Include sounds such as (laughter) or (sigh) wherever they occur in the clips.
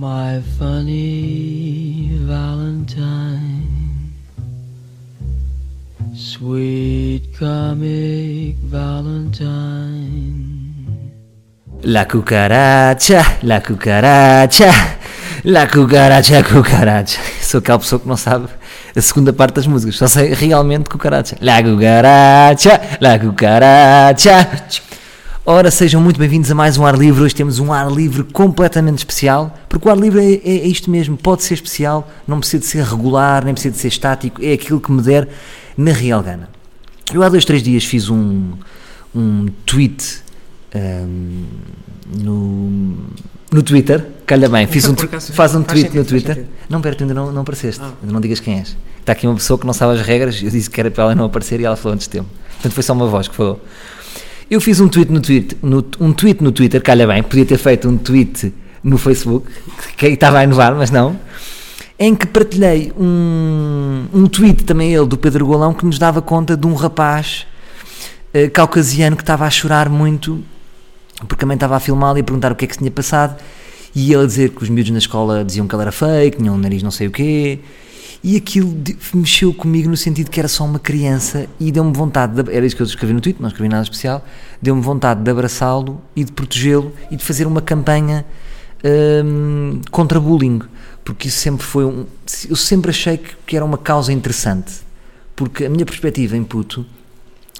My funny Valentine, sweet comic Valentine. La cucaracha, la cucaracha, la cucaracha, cucaracha. Sou aquela pessoa que não sabe a segunda parte das músicas, só sei realmente cucaracha. La cucaracha, la cucaracha. Ora, sejam muito bem-vindos a mais um Ar Livre. Hoje temos um Ar Livre completamente especial, porque o Ar Livre é, é- é isto mesmo, pode ser especial, não precisa de ser regular, nem precisa de ser estático, é aquilo que me der na real gana. Eu há dois, três dias fiz um, um tweet ahm, no, no Twitter, calha bem, fiz um, (laughs) faz um tweet no Twitter. Não, pera, tu ainda não, não apareceste, Ah. ainda não digas quem és. Está aqui uma pessoa que não sabe as regras, eu disse que era para ela não aparecer e ela falou antes de tempo. Portanto, foi só uma voz que falou. Eu fiz um tweet no Twitter, no, um tweet no Twitter, calha bem, podia ter feito um tweet no Facebook, que estava a inovar, mas não, em que partilhei um, um tweet também ele do Pedro Golão que nos dava conta de um rapaz eh, caucasiano que estava a chorar muito porque também estava a filmá-lo e a perguntar o que é que se tinha passado e ele a dizer que os miúdos na escola diziam que ele era fake, tinham um nariz não sei o quê e aquilo mexeu comigo no sentido que era só uma criança e deu-me vontade, de, era isso que eu escrevi no tweet, não escrevi nada especial, deu-me vontade de abraçá-lo e de protegê-lo e de fazer uma campanha hum, contra bullying, porque isso sempre foi um, eu sempre achei que, que era uma causa interessante, porque a minha perspectiva em puto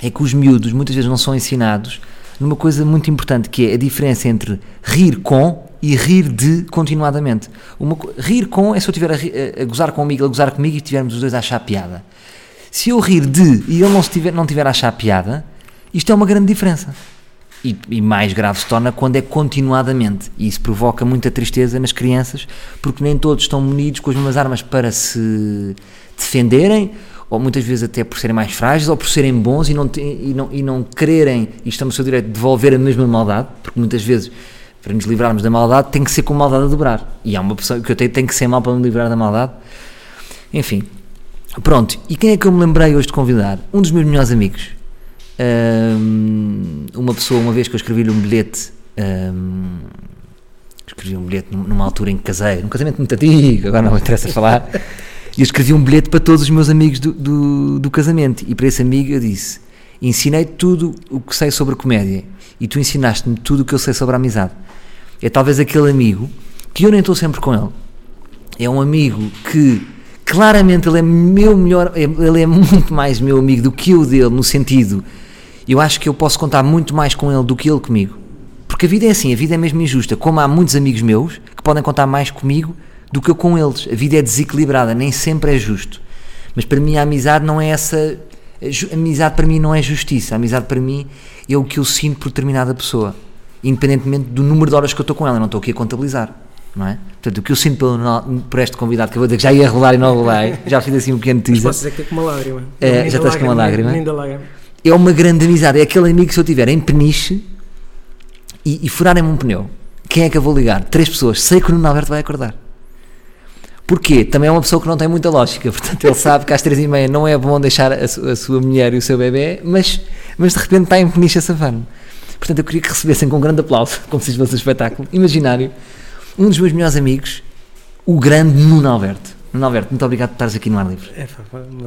é que os miúdos muitas vezes não são ensinados numa coisa muito importante que é a diferença entre rir com e rir de continuadamente. Uma, rir com é se eu estiver a, a- gozar ele a gozar comigo e estivermos os dois a achar piada. Se eu rir de e ele não estiver, não tiver a achar piada, isto é uma grande diferença. E, e mais grave se torna quando é continuadamente. E isso provoca muita tristeza nas crianças, porque nem todos estão munidos com as mesmas armas para se defenderem, ou muitas vezes até por serem mais frágeis, ou por serem bons e não, e não, e não quererem, e estamos no seu direito, de devolver a mesma maldade, porque muitas vezes, para nos livrarmos da maldade, tem que ser com maldade a dobrar. E há uma pessoa que eu tenho, tem que ser mal para me livrar da maldade. Enfim, pronto. E quem é que eu me lembrei hoje de convidar? Um dos meus melhores amigos. Ahm, uma pessoa, uma vez que eu escrevi-lhe um bilhete, ahm, escrevi um bilhete num- numa altura em que casei, num casamento muito antigo, agora não me interessa falar, e eu escrevi um bilhete para todos os meus amigos do, do, do casamento. E para esse amigo eu disse: Ensinei tudo o que sei sobre comédia e tu ensinaste-me tudo o que eu sei sobre a amizade. É talvez aquele amigo que eu nem estou sempre com ele, é um amigo que claramente ele é meu melhor, é- ele é muito mais meu amigo do que eu dele, no sentido, eu acho que eu posso contar muito mais com ele do que ele comigo. Porque a vida é assim, a vida é mesmo injusta. Como há muitos amigos meus que podem contar mais comigo do que eu com eles. A vida é desequilibrada, nem sempre é justo. Mas para mim a amizade não é essa. a amizade para mim não é justiça. A amizade para mim é o que eu sinto por determinada pessoa. Independentemente do número de horas que eu estou com ela. Eu não estou aqui a contabilizar. Não é? Portanto, o que eu sinto pelo, por este convidado, que eu vou dizer que já ia rolar e não rolei, já fiz assim um pequeno teaser. Posso dizer que é com uma lágrima. É, já estás com uma lágrima? Nem, nem da lágrima. é uma grande amizade. É aquele amigo que se eu tiver em peniche e, e furarem-me um pneu, quem é que eu vou ligar? Três pessoas. Sei que o Nuno Alberto vai acordar. Porquê? Também é uma pessoa que não tem muita lógica. (laughs) Portanto, ele sabe que às três e meia não é bom deixar a, su- a sua mulher e o seu bebê, mas, mas de repente está em peniche a safar-me. Portanto, eu queria que recebessem com um grande aplauso, (laughs) como se isto fosse um espetáculo imaginário, um dos meus melhores amigos, o grande Nuno Alberto. Nuno Alberto, muito obrigado por estares aqui no ar livre. É,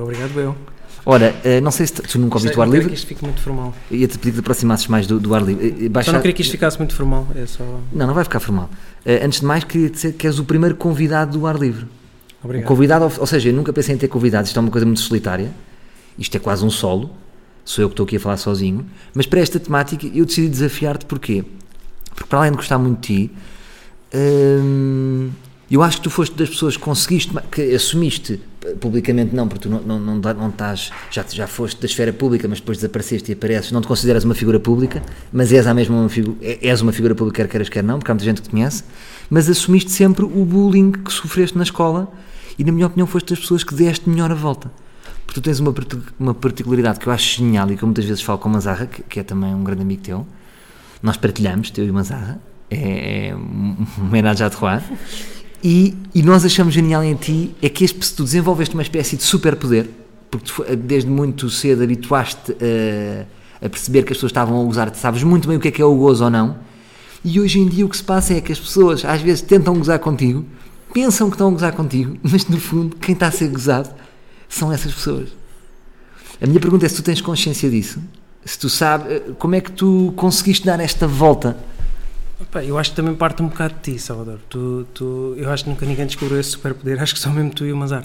obrigado eu. Ora, eh, não sei se tu- nunca ouviste o ar Não quero livre. que isto fique muito formal. Ia-te pedir que te aproximasses mais do, do ar livre. Eh, Só Baixa... não queria que isto ficasse muito formal. É só. Não, não vai ficar formal. Eh, antes de mais, queria dizer que és o primeiro convidado do ar livre. Obrigado. convidado, ou ou seja, eu nunca pensei em ter convidados, isto é uma coisa muito solitária. Isto é quase um solo. Sou eu que estou aqui a falar sozinho. Mas para esta temática eu decidi desafiar-te porquê? Porque para além de gostar muito de ti, hum, eu acho que tu foste das pessoas que conseguiste, que assumiste, publicamente não, porque tu não, não, não, não estás, já, já foste da esfera pública, mas depois desapareceste e apareces, não te consideras uma figura pública, mas és a mesma uma figura, és uma figura pública, quer queiras, quer não, porque há muita gente que te conhece, mas assumiste sempre o bullying que sofreste na escola e, na minha opinião, foste das pessoas que deste melhor a volta. Porque tu tens uma, uma particularidade que eu acho genial e que eu muitas vezes falo com o Manzarra, que, que é também um grande amigo teu. Nós partilhamos, teu e o Manzarra. É, é um (laughs) homenagem à. E, e nós achamos genial em ti é que este, tu desenvolveste uma espécie de superpoder, porque tu, desde muito cedo habituaste a, a perceber que as pessoas estavam a usar, sabes muito bem o que é que é o gozo ou não, E hoje em dia o que se passa é que as pessoas às vezes tentam gozar contigo, pensam que estão a gozar contigo, mas no fundo quem está a ser gozado são essas pessoas. A minha pergunta é se tu tens consciência disso, se tu sabes, como é que tu conseguiste dar esta volta? Eu acho que também parte um bocado de ti, Salvador. Tu, tu, eu acho que nunca ninguém descobriu esse superpoder, acho que só mesmo tu e o Mazar.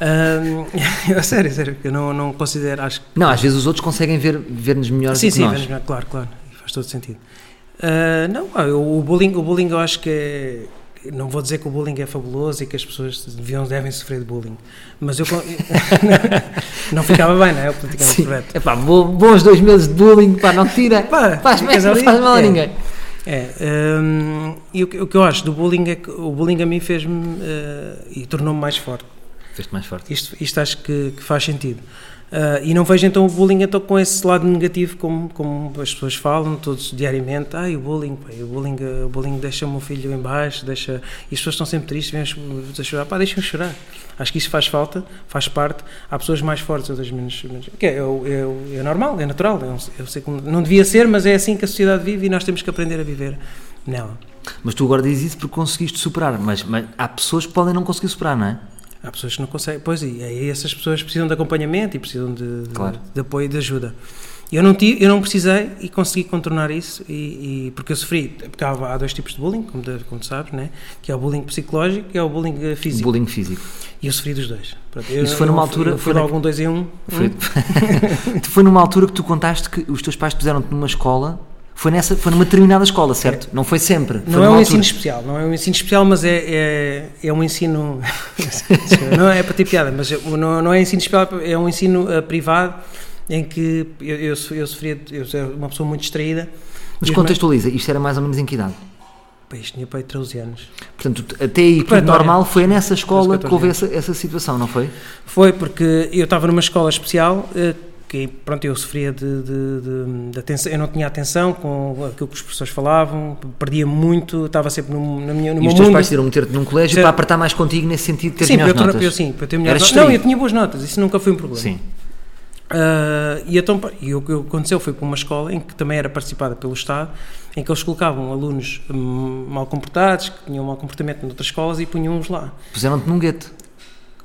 Um, (laughs) sério, sério, eu não, não considero, acho que... Não, às vezes os outros conseguem ver- ver-nos melhor Sim, do que sim, nós. vemos- claro, claro, faz todo sentido. Ah, não, o bullying, o bullying eu acho que é... Não vou dizer que o bullying é fabuloso e que as pessoas deviam, devem sofrer de bullying, mas eu... (laughs) (laughs) não ficava bem, não é? O politicamente Sim. correto. Epá, bo- bons dois meses de bullying, pá, não tira, Pá, faz, ali, faz mal a é. ninguém. É, hum, e o, que- o que eu acho do bullying é que o bullying a mim fez-me eh, e tornou-me mais forte. Fez-te mais forte. Isto, isto acho que, que faz sentido. Ah, e não vejo então o bullying então, com esse lado negativo como, como as pessoas falam todos diariamente. Ai, o bullying, pá, o bullying, o bullying deixa o meu filho em baixo, deixa... E as pessoas estão sempre tristes, vêm a- chorar. Pá, deixem-me chorar. Acho que isso faz falta, faz parte. Há pessoas mais fortes, outras menos... menos que é, é, é, é normal, é natural. Eu, eu sei não devia ser, mas é assim que a sociedade vive e nós temos que aprender a viver nela. Mas tu agora dizes isso porque conseguiste superar, mas, mas há pessoas que podem não conseguir superar, não é? Há pessoas que não conseguem. Pois, e aí essas pessoas precisam de acompanhamento e precisam de, Claro. de apoio e de ajuda. Eu não, tive, eu não precisei e consegui contornar isso, e, e- porque eu sofri. Porque há, há dois tipos de bullying, como, tu- como sabes, né? que é o bullying psicológico e é o bullying eh, físico. Bullying físico. E eu sofri dos dois. Pronto, eu- Isso foi numa eu- altura- Eu foi fui logo um dois em um. Foi, Hum? (laughs) foi numa altura que tu contaste que os teus pais te puseram-te numa escola, foi, nessa, foi numa determinada escola, certo? Não foi sempre. Foi Não é um altura. ensino especial, não é um ensino especial, mas é, é, é um ensino. (laughs) não é para ter piada, mas é- não, não é ensino especial, é um ensino eh, privado em que eu, eu, eu sofria, eu sou uma pessoa muito distraída. Mas contextualiza, isto era mais ou menos em que idade? isto tinha para aí 13 anos. Portanto, até aí tudo normal, foi nessa escola que 14 houve essa, essa situação, não foi? Foi porque eu estava numa escola especial. Eh, Que, pronto, eu sofria de, de, de- de atenção, eu não tinha atenção com aquilo que os professores falavam, perdia muito, estava sempre no, na minha, no E meu os teus mundo. pais decidiram meter-te num colégio para apertar mais contigo nesse sentido de ter Sim, eu, melhores ter- notas. eu, sim, para eu ter melhores notas. Não, eu tinha boas notas, isso nunca foi um problema. Sim. Ah, e, então, e o que aconteceu foi para uma escola em que também era participada pelo Estado, em que eles colocavam alunos hum, mal comportados, que tinham mau comportamento noutras escolas e punham-os lá. Puseram-te num gueto.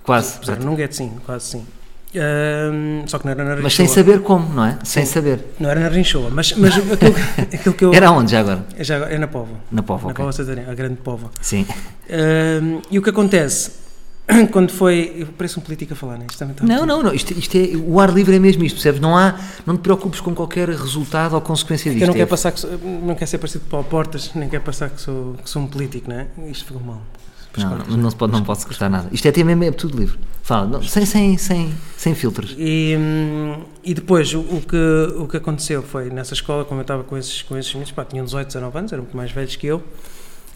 Quase. Puseram num gueto, sim, quase sim. Ah, só que não era na Mas sem Rinchoa. saber como, não é? Sem Sim. saber. Não era na Rinchoa, mas, mas (laughs) aquilo, aquilo que eu... Era onde já agora? É, já, é na Póvoa. Na Pova, na ok. Póvoa Santarém, a grande Póvoa. Sim. Ah, e o que acontece, (coughs) quando foi... Eu pareço um político a falar, né? Isto também está Não, não, não. Isto, isto é, o ar livre é mesmo isto, percebes? Não, há, não te preocupes com qualquer resultado ou consequência disto. Eu não é- quero passar que sou, não quero ser parecido com o Paulo Portas, nem quero passar que sou, que sou um político, não é? Isto ficou mal. Não, cortas. não, não se pode, não pode cortar nada. Isto é ter mesmo, é tudo livre. Fala, não, sem, sem, sem, sem filtros. E, hum, e depois o, o que, o que aconteceu foi nessa escola, como eu estava com esses, com esses meninos, pá, tinham 18, 19 anos, eram muito mais velhos que eu.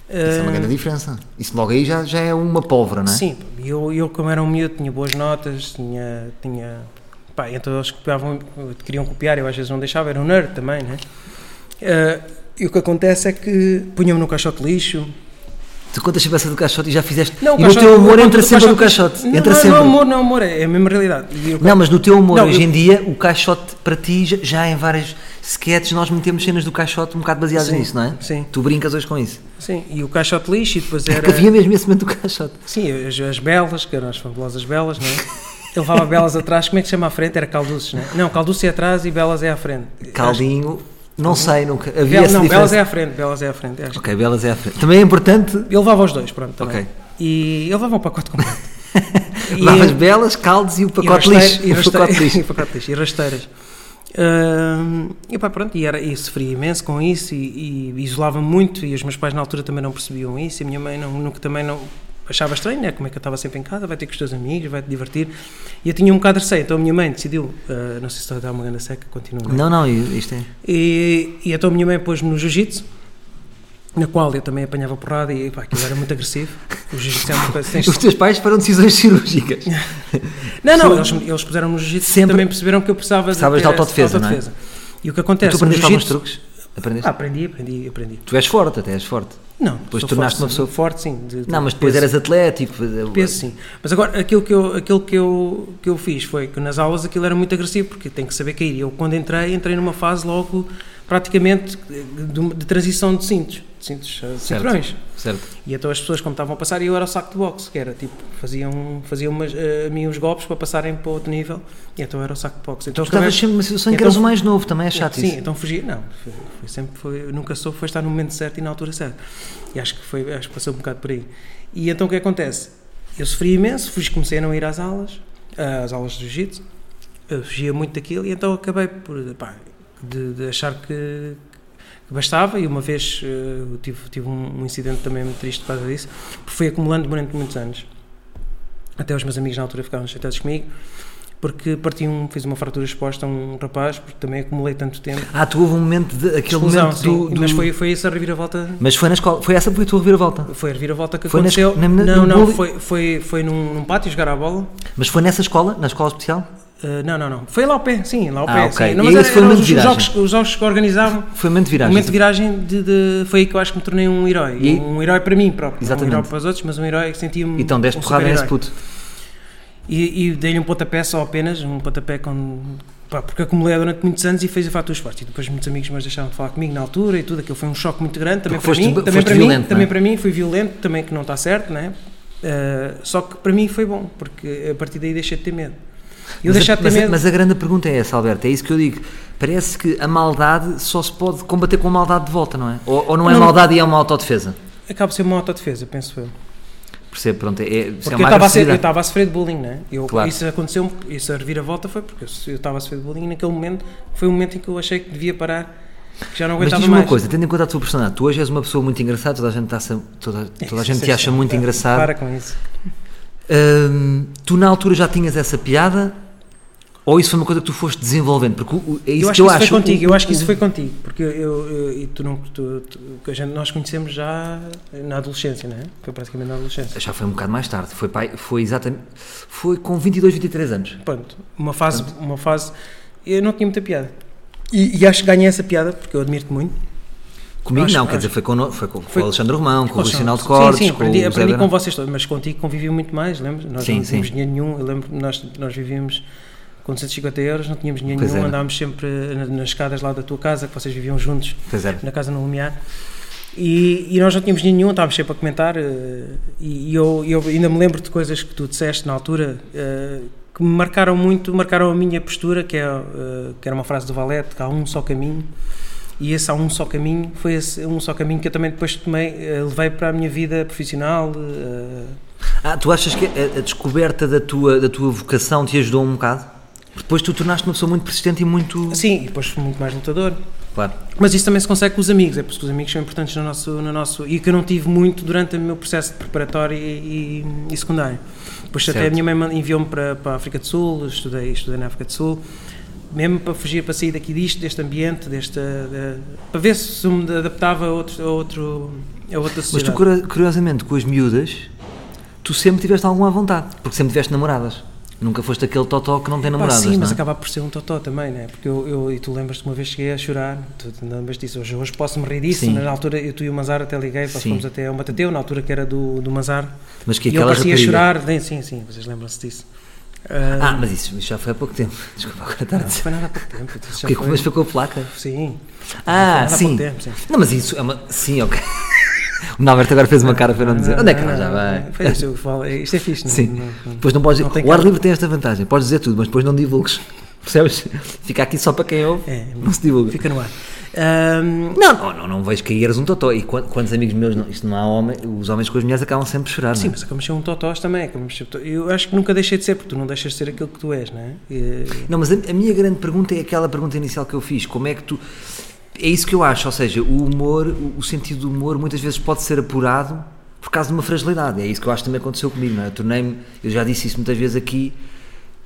Isso é uma grande diferença. Isso logo aí já, já é uma pólvora, não é? Sim, eu, eu como era um miúdo tinha boas notas, tinha, tinha pá, então eles copiavam, queriam copiar, eu às vezes não deixava, era um nerd também, né? Ah, e o que acontece é que punham-me no caixote de lixo, Tu contas sempre essa do caixote e já fizeste. Não, o e no caixote- teu humor entra conto do sempre no caixote. Não, entra não, sempre. não é humor, não é humor, é a mesma realidade. Eu- Não, mas no teu humor, Não, hoje eu- em dia, o caixote para ti, já, em várias sketches, nós metemos cenas do caixote um bocado baseadas Sim, nisso, não é? sim. Tu brincas hoje com isso. Sim, e o caixote lixo e depois É era... que havia mesmo esse momento do caixote. Sim, as, as belas, que eram as fabulosas belas, não é? (laughs) Eu levava belas atrás, como é que se chama à frente? Era calduces, não é? Não, calduce é atrás e belas é à frente. Caldinho, não sei, nunca. Havia Bel, não, diferença. belas é à frente, belas é à frente. acho. Ok, belas é à frente. Também é importante. Eu levava os dois, pronto. também. Ok. E ele levava um pacote completo. (laughs) Levavas belas, caldos e o pacote e de rasteira- lixo. E, O pacote lixo. (laughs) e pacote lixo. E rasteiras. Ahm, e pá, pronto, e, era, e sofria imenso com isso e, e isolava muito e os meus pais na altura também não percebiam isso e a minha mãe não, nunca também não achava estranho, né? como é que eu estava sempre em casa, vai ter com os teus amigos, vai-te divertir e eu tinha um bocado de receio, então a minha mãe decidiu, ah, não sei se estou a dar uma grande seca, continua Não, não, isto é. e, e então a minha mãe pôs-me no jiu-jitsu na qual eu também apanhava porrada e pá, aquilo era muito agressivo o jiu-jitsu é uma coisa tens- Os teus pais foram decisões cirúrgicas. (laughs) Não, não, eles, eles puseram no jiu-jitsu e Sempre- também perceberam que eu precisava Precisavas de ter autodefesa, essa não é? autodefesa. E o que acontece tu aprendeste alguns truques? Aprendeste? Ah, aprendi, aprendi, aprendi. Tu és forte, até és forte. Não, Depois tornaste forte, uma pessoa- forte, sim. de- de Não, mas depois peso. eras atlético. Peso, sim. Mas agora, aquilo, que eu, aquilo que, eu, que eu fiz foi que nas aulas aquilo era muito agressivo, porque tem que saber cair. E Eu, quando entrei, entrei numa fase logo, praticamente de, de transição de cintos, de cintos, eh, de Certo. cinturões. Certo. E então as pessoas, como estavam a passar, eu era o saco de boxe, que era tipo, faziam, faziam umas, eh, a mim uns golpes para passarem para outro nível, e então era o saco de boxe. Então, Tu estavas sempre numa situação em que Então- eras o mais novo, também é chato Sim, isso. então fugia. Não, foi, foi sempre foi, nunca soube, foi estar no momento certo e na altura certa. E acho que foi, acho que passou um bocado por aí. E então o que acontece? Eu sofri imenso, fui, comecei a não ir às aulas, às aulas de jiu-jitsu, eu fugia muito daquilo e então acabei por, pá, de, de achar que, que bastava e uma vez eh, tive, tive um, um incidente também muito triste por causa disso, porque fui acumulando durante muitos anos. Até os meus amigos na altura ficavam chateados comigo, porque parti um, fiz uma fratura exposta a um rapaz, porque também acumulei tanto tempo. Ah, tu houve um momento, de, aquele Explosão, momento do, sim, do- Mas foi, foi essa a reviravolta. Mas foi na escola, foi essa foi a tua reviravolta. Foi a reviravolta que Foi aconteceu. na- na- não, no não, foi, foi, foi num, num pátio jogar à bola. Mas foi nessa escola, na escola especial? Uh, não, não, não. Foi lá ao pé, sim, lá ao Ah, pé. ok. Sim. Não, mas era- foi o eram momento os, de viragem? jogos, os jogos que organizavam. Foi momento de viragem. momento de viragem de, de- foi aí que eu acho que me tornei um herói. E Um herói para mim próprio. Exatamente. Um herói para os outros, mas um herói que sentia-me. Então deste um porrada nesse puto. E, e dei-lhe um pontapé só apenas, um pontapé com. pá, porque acumulei durante muitos anos e fez a fatura esporte. E depois muitos amigos meus deixaram de falar comigo na altura e tudo. Aquilo foi um choque muito grande também Porque para foste- mim. Também para violento, mim, não é? também para mim foi violento, também que não está certo, né? Uh, só que para mim foi bom, porque a partir daí deixei de ter medo. Eu Mas, a, de mas, a- medo. mas a grande pergunta é essa, Alberto. É isso que eu digo. Parece que a maldade só se pode combater com maldade de volta, não é? Ou, ou não é Não. maldade e é uma autodefesa? Acaba por ser uma autodefesa, penso eu. Percebo, pronto. É, é, é Porque uma eu estava a, ser- eu estava a sofrer de bullying, né? Eu, Claro. Isso aconteceu, isso a reviravolta foi porque eu estava a sofrer de bullying e naquele momento foi o momento em que eu achei que devia parar, que já não Mas aguentava diz-me mais. uma coisa, tendo em conta a tua personalidade, tu hoje és uma pessoa muito engraçada, toda a gente, está toda, (laughs) toda a gente te acha muito Para- engraçado. Para com isso. Hum, tu na altura já tinhas essa piada ou isso foi uma coisa que tu foste desenvolvendo? Porque é isso eu acho que eu isso acho. foi contigo, eu acho que isso foi contigo, porque eu, eu- e tu não, tu, a gente, nós conhecemos já na adolescência, não é? Foi praticamente na adolescência. Já foi um bocado mais tarde, foi, pai, foi exatamente. Foi com 22, 23 anos. Pronto, uma fase, uma fase, eu não tinha muita piada. E, e acho que ganhei essa piada, porque eu admiro-te muito. Comigo Acho- não, quer acho- dizer, foi com, foi com, com Foi- o Alexandre Romão, com o Luís Sinal de Sim, Cortes, sim, com aprendi, Zé aprendi com vocês todos, mas contigo convivi muito mais, lembras? Nós Sim, não tínhamos sim. dinheiro nenhum, eu lembro nós, nós vivíamos com 250 euros, não tínhamos dinheiro Pois nenhum, era. andávamos sempre na- nas escadas lá da tua casa, que vocês viviam juntos, na casa no Lumiar. E, e nós não tínhamos nenhum, estávamos sempre a comentar. eh, E, eu, eu ainda me lembro de coisas que tu disseste na altura eh, que me marcaram muito, marcaram a minha postura, que, é, eh, que era uma frase do Valete: que há um só caminho. E esse há um só caminho, foi esse um só caminho que eu também depois tomei, levei para a minha vida profissional. Ah, tu achas que a descoberta da tua, da tua vocação te ajudou um bocado? Depois tu tornaste uma pessoa muito persistente e muito. Sim, e depois fui muito mais lutador. Claro. Mas isso também se consegue com os amigos, é porque os amigos são importantes no nosso, no nosso. e que eu não tive muito durante o meu processo de preparatório e, e, e secundário. Depois até Certo. a minha mãe enviou-me para, para a África do Sul, estudei, estudei na África do Sul, mesmo para fugir, para sair daqui disto, deste ambiente, desta, da- para ver se me adaptava a, outro, a, outro, a outra Mas sociedade. tu, cura- curiosamente, com as miúdas, tu sempre tiveste alguma vontade, porque sempre tiveste namoradas. Nunca foste aquele totó que não tem Pá, namoradas, sim, não mas é? acaba por ser um totó também, né? Porque eu, eu e tu lembras-te uma vez cheguei a chorar, tu lembras disso, hoje, hoje posso-me rir disso, Sim. mas na altura eu, tu e o Mazar até liguei, nós Sim. fomos até ao Matateu, na altura que era do, do Mazar, Mas que e eu aquela parecia rapariga- chorar, nem- sim, sim, vocês lembram-se disso. Ah, mas isso, isso já foi há pouco tempo. (laughs) Desculpa, agora está a não, foi nada há pouco tempo. Porque foi- mas a placa. Sim. Ah, sim. tempo, sim. Não, mas isso é uma. Sim, ok. O Norberto agora fez uma cara para não dizer. Onde é que nós já não, vai? Foi isso, eu falo, isto é fixe, não, Sim. não- não- Depois não podes não O ar livre tem esta vantagem. Podes dizer tudo, mas depois não divulgues. (laughs) Percebes? Fica aqui só para quem ouve. É, Não se divulga. fica no ar. Ahm, Não, não, não, não vejo que eras um totó. E quan- quantos amigos meus, não, isto não há homem, os homens com as mulheres acabam sempre a chorar, Sim, não é? mas acabamos de ser um totós também. acabamos de ser- Eu acho que nunca deixei de ser, porque tu não deixas de ser aquilo que tu és, não é? E- Não, mas a, a minha grande pergunta é aquela pergunta inicial que eu fiz. Como é que tu. É isso que eu acho, ou seja, o humor, o, sentido do humor muitas vezes pode ser apurado por causa de uma fragilidade. É isso que eu acho que também aconteceu comigo, não é? Eu tornei-me, eu já disse isso muitas vezes aqui,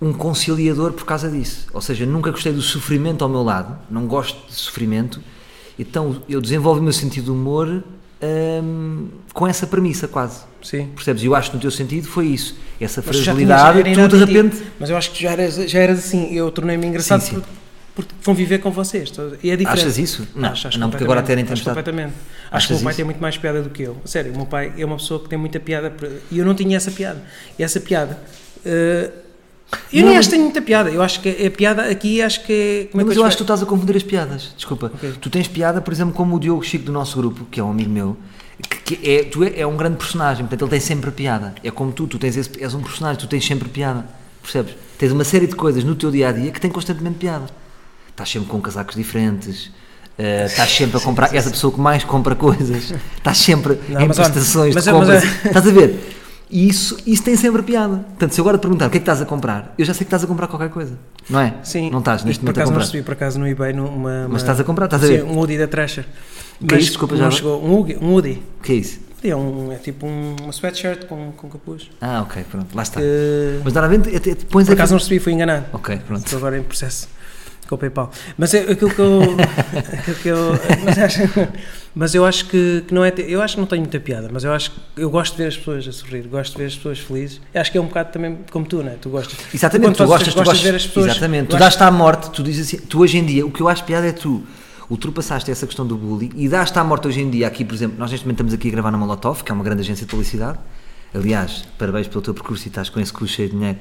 um conciliador por causa disso. Ou seja, nunca gostei do sofrimento ao meu lado, não gosto de sofrimento, então eu desenvolvo o meu sentido de humor hum, com essa premissa quase. Sim. Percebes? E eu acho que no teu sentido foi isso. Essa fragilidade, tu de repente. Mas eu acho que já eras, já eras assim. Eu tornei-me engraçado Sim, sim. Por, por conviver com vocês. E é diferente. Achas isso? Não, Acho, acho não porque agora até nem temos completamente. Acho que o meu pai isso? tem muito mais piada do que eu. Sério, o meu pai é uma pessoa que tem muita piada. E eu não tinha essa piada. E essa piada. eh, Eu Não, nem acho que tenho muita piada. Eu acho que a piada aqui acho que é. Como é mas eu acho que tu estás a confundir as piadas. Desculpa. Ok. Tu tens piada, por exemplo, como o Diogo Chico do nosso grupo, que é um amigo meu, que, que é, tu é, é um grande personagem, portanto ele tem sempre piada. É como tu, tu tens esse, és um personagem, tu tens sempre piada. Percebes? Tens uma série de coisas no teu dia a dia que têm constantemente piada. Estás sempre com casacos diferentes. eh, estás sempre a comprar, és a pessoa que mais compra coisas, estás sempre Não, em mas prestações mas de é- mas compras, é- estás a ver? E isso, isso tem sempre piada. Portanto, se eu agora te perguntar o que é que estás a comprar, eu já sei que estás a comprar qualquer coisa, não é? Sim. Não estás neste momento a acaso não comprar. recebi por acaso no eBay numa, Mas estás a comprar, estás a sim, ver? um Woody da Thrasher. Que é isso? Desculpa, já chegou. Um Woody. Um Woody. Que é isso? É, um, é tipo um, uma sweatshirt com, com capuz. Ah, ok, pronto, lá está. Que, Mas normalmente pões por acaso não recebi, fui enganado. Ok, pronto. Estou agora em processo com o PayPal. Mas é aquilo que eu. (laughs) aquilo que eu mas, acho, mas eu acho que, que não é. Eu acho que não tenho muita piada, mas eu acho que eu gosto de ver as pessoas a sorrir, gosto de ver as pessoas felizes. Eu acho que é um bocado também como tu, não é? Tu gostas. Exatamente, tu gostas, tu gostas de ver as pessoas. Exatamente, tu eu dás-te à morte, tu dizes assim, tu hoje em dia, o que eu acho piada é tu ultrapassaste essa questão do bullying e dás-te à morte hoje em dia aqui, por exemplo, nós neste momento estamos aqui a gravar na Molotov, que é uma grande agência de publicidade. Aliás, parabéns pelo teu percurso e estás com esse custo cheio de dinheiro.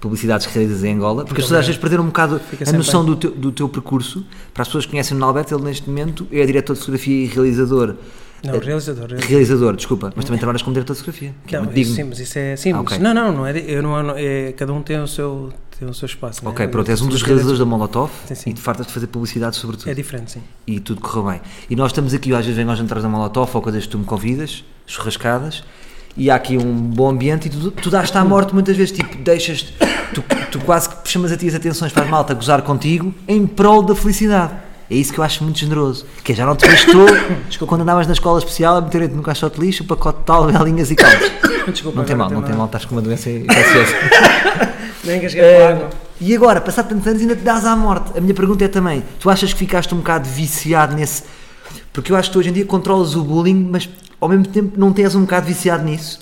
Publicidades realizadas em Angola, porque as pessoas às vezes perderam um bocado Fica a noção do teu, do teu percurso. Para as pessoas que conhecem o Alberto, ele neste momento é diretor de fotografia e realizador. Não, realizador. realizador. Realizador, desculpa, mas também trabalhas como diretor de fotografia, que é Não, muito isso, sim, mas isso é sim, Ah, mas- ok. Não, não, não é, eu não, é, cada um tem o seu tem o seu espaço. né? Ok, pronto, és um dos Os realizadores da Molotov Sim, sim. e te fartas de fazer publicidade sobre tudo. É diferente, sim. E tudo correu bem. E nós estamos aqui, às vezes vem aos jantares da Molotov ou coisas que tu me convidas, churrascadas, e há aqui um bom ambiente e tu, tu dás-te à morte muitas vezes, tipo, deixas, tu, tu quase que chamas a ti as atenções para a malta gozar contigo em prol da felicidade. É isso que eu acho muito generoso. Que é, já não te bastou quando andavas na escola especial a meter-te no caixote de lixo para cote tal, galinhas e caldas. Desculpa, Não tem mal, não tem mal, estás com uma doença infecciosa. (laughs) Nem engasguei com Eh, água. e agora, passado tantos anos, ainda te dás à morte. A minha pergunta é também: tu achas que ficaste um bocado viciado nesse. Porque eu acho que hoje em dia controlas o bullying, mas ao mesmo tempo não tens um bocado viciado nisso.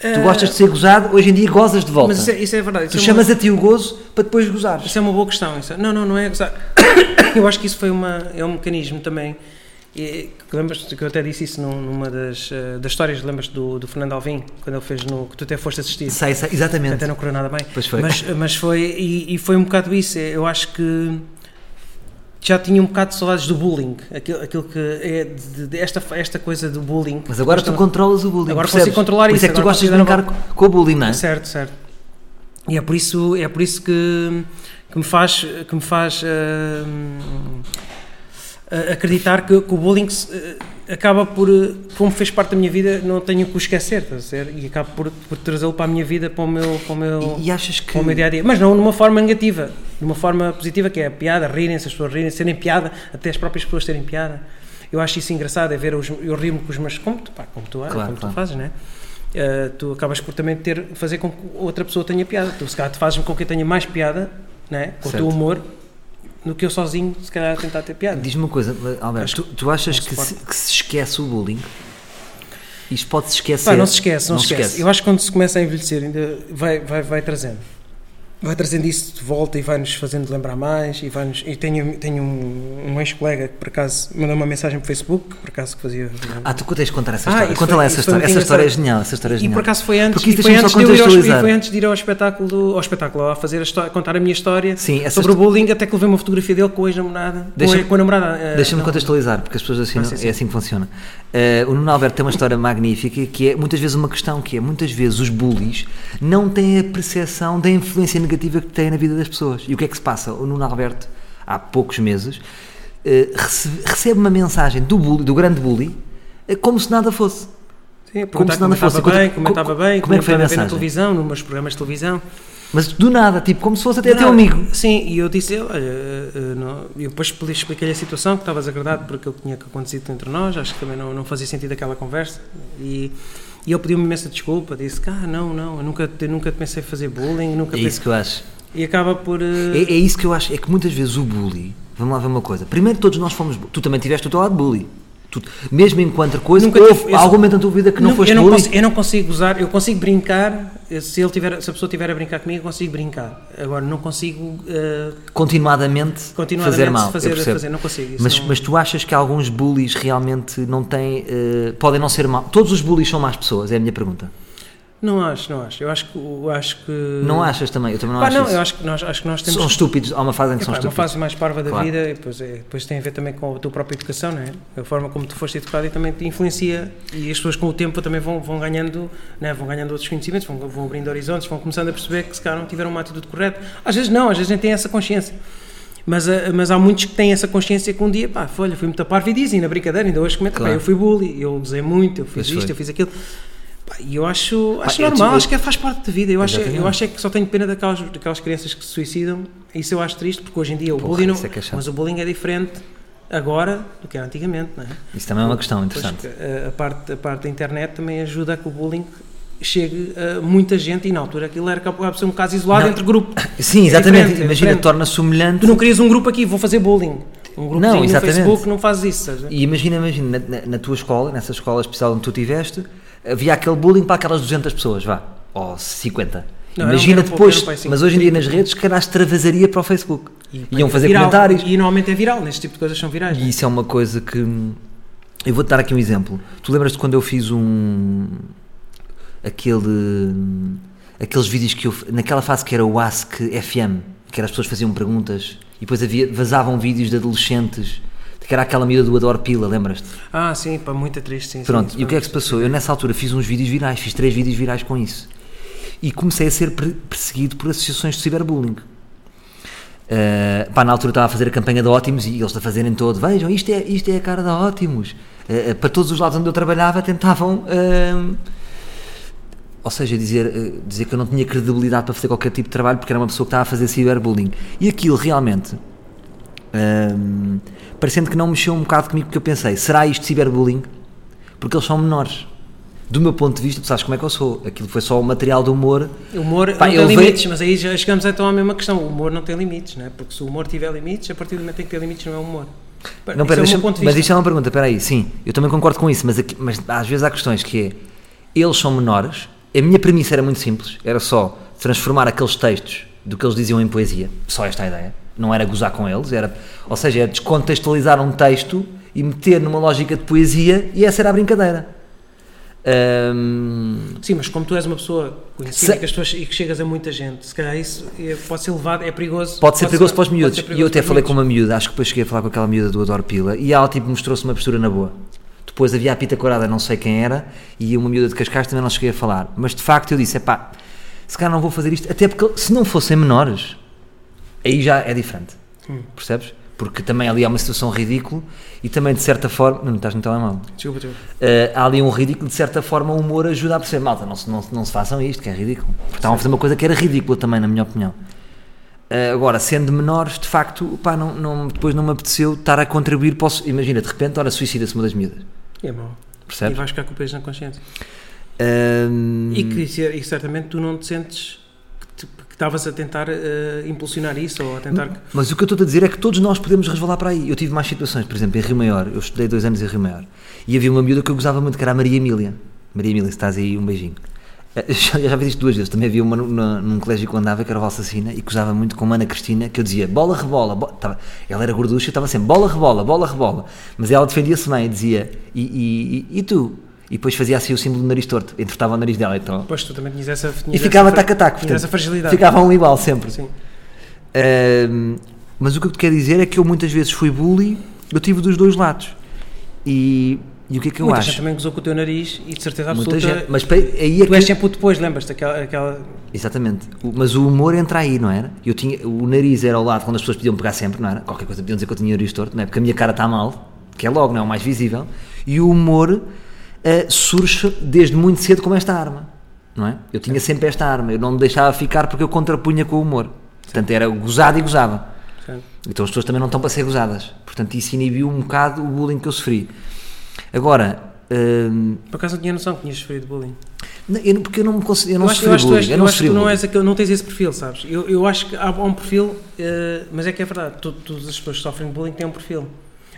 Tu Eh, gostas de ser gozado, hoje em dia gozas de volta. Mas isso é, isso é verdade. tu isso é chamas uma, a ti o gozo para depois gozares. Isso é uma boa questão. Isso é- não, não, não é gozar. (coughs) Eu acho que isso foi uma, é um mecanismo também. E, que lembras que eu até disse isso num- numa das, eh, das histórias, lembras do, do Fernando Alvim, quando ele fez no. que tu até foste assistir. Sei, sei, exatamente. Até não correu nada bem. Pois foi. Mas, mas foi, e, e foi um bocado isso. Eu acho que já tinha um bocado de saudades do bullying. Aquilo, aquilo que é de, de esta, esta coisa do bullying. Mas agora tu controlas o bullying. Agora percebes? consigo controlar Por isso, é que tu gostas de brincar com, com o bullying, não é? Certo, certo. E é por isso, é por isso que, que me faz, que me faz a- acreditar que, que o bullying se- eh, acaba por, eh, como fez parte da minha vida, não tenho que o esquecer, estás a ver? E acabo por, por trazê-lo para a minha vida, para o meu, para o meu, E, e achas que. para o meu dia a dia. Mas não numa forma negativa, numa forma positiva, que é a piada, rirem-se, as pessoas rirem, serem piada, até as próprias pessoas terem piada. Eu acho isso engraçado, é ver, os, eu rio-me com os meus, como tu, pá, como tu, é, Claro, como claro. tu fazes, não é? Uh, tu acabas por também ter, fazer com que outra pessoa tenha piada. Tu, se calhar, tu fazes com que eu tenha mais piada, né? com o Certo. teu humor, do que eu sozinho, se calhar, tentar ter piada. Diz-me uma coisa, Alberto, tu, tu achas que se se, que se esquece o bullying? Isto pode-se esquecer? Pá, não se esquece, não, Não se se esquece. esquece. Eu acho que quando se começa a envelhecer, ainda vai, vai, vai trazendo. Vai trazendo isso de volta e vai-nos fazendo lembrar mais. E, vai-nos, e tenho, tenho um, um ex-colega que, por acaso, mandou uma mensagem por Facebook, por acaso, que fazia. Ah, tu tens de contar essa Ah, história. isso Conta foi- lá essa história. Essa história é genial. Essa história é E genial. por acaso foi antes, Porque isso e foi antes, de eu ir ao, e foi antes de ir ao espetáculo, ao espetáculo a fazer a história, contar a minha história Sim, sobre o bullying, até que levei uma fotografia dele com a ex-namorada. Deixa-me- eh, contextualizar, porque as pessoas assim, Ah, sim, sim. é assim que funciona. Eh, o Nuno Alberto tem uma história magnífica que é muitas vezes uma questão que é muitas vezes os bullies não têm a percepção da influência negativa que têm na vida das pessoas. E o que é que se passa? O Nuno Alberto, há poucos meses, eh, recebe, recebe uma mensagem do bully, do grande bully, eh, como se nada fosse. Sim, Como se nada como fosse. bem, Co- como eu estava co- bem, como é que foi a ver na mensagem? televisão, nos programas de televisão. Mas do nada, tipo, como se fosse até teu amigo. Sim, e eu disse, olha, eh, eh, eu depois expli- expliquei-lhe a situação, que estava desagradado por aquilo que tinha acontecido entre nós, acho que também não, não fazia sentido aquela conversa, e, e ele pediu-me imensa desculpa, disse que, ah, não, não, eu nunca, eu nunca pensei fazer bullying, nunca É isso que eu acho. E acaba por... eh, É, é isso que eu acho, é que muitas vezes o bully, vamos lá ver uma coisa, primeiro todos nós fomos, tu também tiveste o teu lado bully, tu, mesmo enquanto coisa, Nunca houve tive- algum momento na tua vida que não, Não, foste eu, não consigo, eu não consigo usar, eu consigo brincar, eh, se, ele tiver, se a pessoa estiver a brincar comigo, eu consigo brincar. Agora, não consigo eh, continuadamente, continuadamente fazer mal, fazer, fazer, não consigo. Mas, não- mas tu achas que alguns bullies realmente não têm, eh, podem não ser mal, todos os bullies são más pessoas, é a minha pergunta. Não acho, não acho. Eu acho que. Eu acho que... Não achas também? Eu também não Pá, acho não, isso. eu acho que nós, acho que nós temos. São estúpidos, há uma fase em que Epá, são é uma estúpidos. fase mais parva da Claro. vida depois, é, depois tem a ver também com a tua própria educação, não é? A forma como tu foste educado e também te influencia e as pessoas com o tempo também vão, vão ganhando né? vão ganhando outros conhecimentos, vão, vão abrindo horizontes, vão começando a perceber que se calhar não tiveram uma atitude correta. Às vezes não, às vezes nem têm essa consciência. Mas, ah, mas há muitos que têm essa consciência que um dia, pá, olha, fui-me tapar e dizem na brincadeira, ainda hoje comenta, Claro. pá, eu fui bully, eu usei muito, eu fiz Pois isto, foi. eu fiz aquilo. E eu acho, acho eu normal, tive- acho que é- faz parte da vida. Eu acho, eu acho é que só tenho pena daquelas, daquelas crianças que se suicidam. Isso eu acho triste, porque hoje em dia o Porra, bullying não, é que é mas o bullying é diferente agora do que era antigamente, não é? Isso também é uma questão interessante. a, a parte, a parte da internet também ajuda a que o bullying chegue a muita gente e na altura aquilo era capaz de ser um caso isolado Não. entre grupo. (laughs) Sim, É exatamente. é Imagina, torna-se humilhante. Tu não querias um grupo aqui, vou fazer bullying. Um grupo Não, no. Facebook não faz isso, sabes? E imagina, imagina, na, na- tua escola, nessa escola especial onde tu tiveste, havia aquele bullying para aquelas 200 pessoas, vá, ou 50. Não, imagina um pouco, depois, aí cinco, mas hoje em dia nas 30. redes, calhar extravasaria para o Facebook. E, Iam fazer viral. comentários. E normalmente é viral, neste tipo de coisas são virais. E isso é uma coisa que. Eu vou-te dar aqui um exemplo. Tu lembras-te quando eu fiz um. aquele. aqueles vídeos que eu. naquela fase que era o Ask FM, que era as pessoas faziam perguntas e depois havia, vazavam vídeos de adolescentes, que era aquela miúda do Adoro Pila, lembras-te? Ah, sim, pá, muito triste, sim. Pronto, sim, e o que é que se passou? Eu nessa altura fiz uns vídeos virais, fiz três vídeos virais com isso. E comecei a ser per- perseguido por associações de ciberbullying. Uh, pá, na altura estava a fazer a campanha da Ótimos e eles a fazerem todo, vejam, isto é, isto é a cara da Ótimos. Uh, para todos os lados onde eu trabalhava tentavam, uh, ou seja, dizer, dizer que eu não tinha credibilidade para fazer qualquer tipo de trabalho porque era uma pessoa que estava a fazer ciberbullying. E aquilo realmente, um, parecendo que não mexeu um bocado comigo, porque eu pensei, será isto ciberbullying? Porque eles são menores. Do meu ponto de vista, tu sabes como é que eu sou. Aquilo foi só o material de humor. O humor Pá, não tem limites, mas aí já chegamos então à mesma questão. O humor não tem limites, não é? Porque se o humor tiver limites, a partir do momento em que tem limites não é humor. Pá, Não, isso pera, é mas isto é uma pergunta, espera aí, sim, eu também concordo com isso, mas, aqui- mas às vezes há questões que é, eles são menores, a minha premissa era muito simples, era só transformar aqueles textos do que eles diziam em poesia, só esta ideia, não era gozar com eles, era, ou seja, era descontextualizar um texto e meter numa lógica de poesia e essa era a brincadeira. Ahm, Sim, mas como tu és uma pessoa conhecida Se- que pessoas, e que chegas a muita gente, se calhar isso é- pode ser levado, é perigoso. Pode ser perigoso para os pode miúdos. ser E eu até falei com miúdos. uma miúda, acho que depois cheguei a falar com aquela miúda do Adoro Pila, e ela tipo mostrou-se uma postura na boa. Depois havia a Pita Corada, não sei quem era, e uma miúda de Cascais também não cheguei a falar. Mas de facto eu disse: é pá, se calhar não vou fazer isto, até porque se não fossem menores, aí já é diferente. Hum. Percebes? Porque também ali há uma situação ridícula e também de certa forma. Não estás no telemóvel. Desculpa, desculpa. Uh, há ali um ridículo, de certa forma o humor ajuda a perceber, malta, não se, não, não se façam isto, que é ridículo. Porque estavam a fazer uma coisa que era ridícula também, na minha opinião. Uh, agora, sendo menores, de facto, pá, não, não- depois não me apeteceu estar a contribuir. Posso, imagina, de repente, ora, suicida-se uma das miúdas. É mau. E Percebes? vais ficar com o peso na consciência. Um, E que e certamente tu não te sentes estavas a tentar eh, impulsionar isso ou a tentar. Mas o que eu estou a dizer é que todos nós podemos resvalar para aí. Eu tive mais situações, por exemplo, em Rio Maior, eu estudei dois anos em Rio Maior, e havia uma miúda que eu gozava muito, que era a Maria Emília. Maria Emília, se estás aí, um beijinho. Eh, (laughs) Já, já fiz isto duas vezes. Também havia uma no- na- num colégio que eu andava, que era Valsacina, e gozava muito com Ana Cristina, que eu dizia bola, rebola. bo-" Tava- ela era gorducha, eu estava sempre bola, rebola, bola, rebola. Mas ela defendia-se bem e dizia, e, e, e, e tu? E depois fazia assim o símbolo do nariz torto, entretava o nariz dela. Então, Pois tu também tinhas essa. e tinhas ficava essa, tac a tac, tinhas portanto, essa fragilidade. ficavam um igual sempre. Sim. Ahm, mas o que eu te quero dizer é que eu muitas vezes fui bully, eu tive dos dois lados. E, e o que é que eu Muita acho? gente também gozou com o teu nariz e de certeza Muita absoluta. gente, mas aí é Tu és que, sempre o depois, lembras-te? Aquela, aquela. Exatamente. O- mas o humor entra aí, não era? Eu tinha, o nariz era ao lado quando as pessoas podiam pegar sempre, não era? Qualquer coisa podiam dizer que eu tinha o nariz torto, não é? Porque a minha cara está mal, que é logo, não é o mais visível. E o humor surge desde muito cedo com esta arma, não é? Eu tinha sempre esta arma, eu não me deixava ficar porque eu contrapunha com o humor. Portanto, era gozado e gozava. Certo. Então as pessoas também não estão para ser gozadas. Portanto, isso inibiu um bocado o bullying que eu sofri. Agora, hum, Por acaso não tinha noção que tinhas sofrido bullying. não, eu, porque eu não me considero, eu não eu sofri bullying, és- eu eu não acho que não, és aquele, não tens esse perfil, sabes? Eu, eu acho que há um perfil, eh, mas é que é verdade, todas as pessoas que sofrem bullying têm um perfil.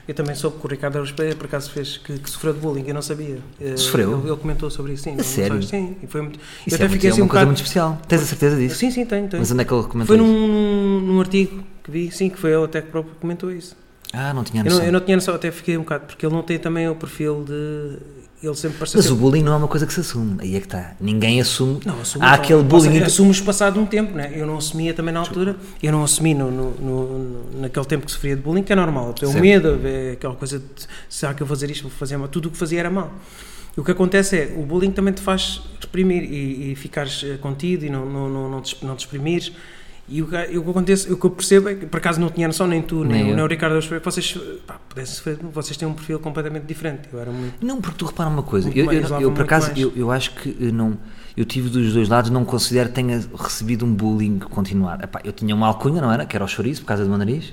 Eu também soube que o Ricardo Araújo Pereira por acaso fez que, que sofreu de bullying, eu não sabia. Eh, Sofreu? Ele, ele comentou sobre isso, sim. não- não sério? sabes? Sim, e foi muito. Isso eu até é, fiquei é assim uma um bocado. muito especial. Tens a certeza disso? Sim, sim, tenho, tenho. Mas onde é que ele comentou Foi isso? num, num, artigo que vi, sim, que foi ele até que próprio comentou isso. Ah, não tinha Eu noção. não, eu não tinha noção, até fiquei um bocado, porque ele não tem também o perfil de. Ele sempre pareceu Mas o sempre- bullying não é uma coisa que se assume. Aí é que está. Ninguém assume. Não, assumo, Há não. aquele bullying. seja, Assumes passado um tempo, né? Eu não assumia também na altura, eu não assumi no, no, no- naquele tempo que sofria de bullying, que é normal. É o medo, é aquela coisa de será que eu vou fazer isto, vou fazer mal. Tudo o que fazia era mal. E o que acontece é, o bullying também te faz reprimir e, e ficares eh, contido e não, não, não, não, te, não te exprimires. E o que, o que acontece, o que eu percebo é que, por acaso não tinha noção, nem tu, nem, Nem o- eu. nem o Ricardo, eu que vocês, pá, pudessem sofrer, vocês têm um perfil completamente diferente. Eu era muito. Não, porque tu repara uma coisa. Eu, mais, eu, eu, por acaso, mais. eu, eu acho que eu não. Eu tive dos dois lados, não considero que tenha recebido um bullying continuar. Epá, eu tinha uma alcunha, não era? Que era o chouriço, por causa do meu nariz.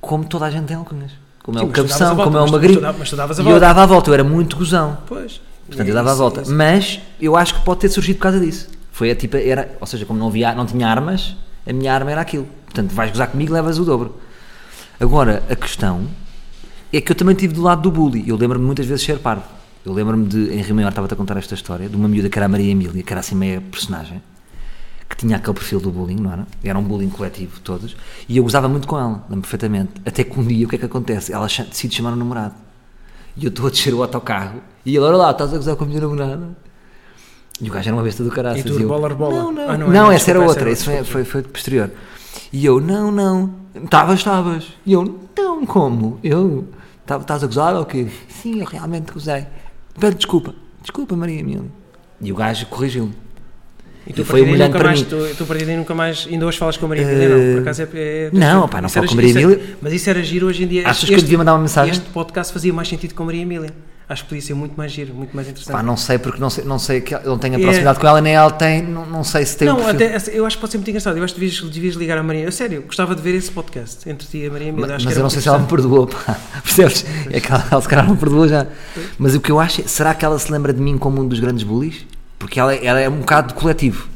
Como toda a gente tem alcunhas. Como é o cabeção, volta, como é o magrinho. mas tu dava- mas tu davas a E eu dava a volta, eu era muito gozão. Pois. Portanto, eu dava a volta. Mas eu acho que pode ter surgido por causa disso. Foi a tipo, era, ou seja, como não, havia, não tinha armas, a minha arma era aquilo. Portanto, vais gozar comigo, levas o dobro. Agora, a questão é que eu também estive do lado do bully. Eu lembro-me muitas vezes de ser parvo. Eu lembro-me de, em Rio Maior, estava-te a contar esta história, de uma miúda que era a Maria Emília, que era assim meia personagem, que tinha aquele perfil do bullying, não era? Era um bullying coletivo, todos. E eu gozava muito com ela, lembro perfeitamente. Até que um dia, o que é que acontece? Ela decide chamar o namorado. E eu estou a descer o autocarro e ele, olha lá, estás a gozar com a minha namorada? E o gajo era uma besta do caralho. E tu, bola, rebola? Não, não, Ah, não, não é, não, essa era outra, isso foi, foi, foi posterior. E eu, não, não, estavas, estavas. E eu, não, como? Eu, "Tava- estás a gozar ou quê? Sim, eu realmente gozei. Pede desculpa, desculpa Maria Emília. E o gajo corrigiu-me. E tu E foi humilhante nunca para mais, mim. tu, tu a partir daí nunca mais, ainda hoje falas com a Maria Emília, não, por acaso é... é Não, pá, não falo com a Maria é- Emília. Mas isso era giro hoje em dia. Achas que eu devia mandar uma mensagem? Este podcast fazia mais sentido com a Maria Emília. Acho que podia ser muito mais giro, muito mais interessante. Pá, não sei porque não sei, não sei que eu não tenho a É. proximidade com ela, nem ela tem, não, não sei se tem não, um até, eu acho que pode ser muito engraçado. Eu acho que devias, devias ligar a Maria. Eu, sério, gostava de ver esse podcast entre ti e a Maria. Mas, mas eu não sei se ela me perdoou, pá. (laughs) Percebes? É que ela, ela se calhar não perdoou já. Mas o que eu acho é, será que ela se lembra de mim como um dos grandes bullies? Porque ela, ela é um bocado coletivo.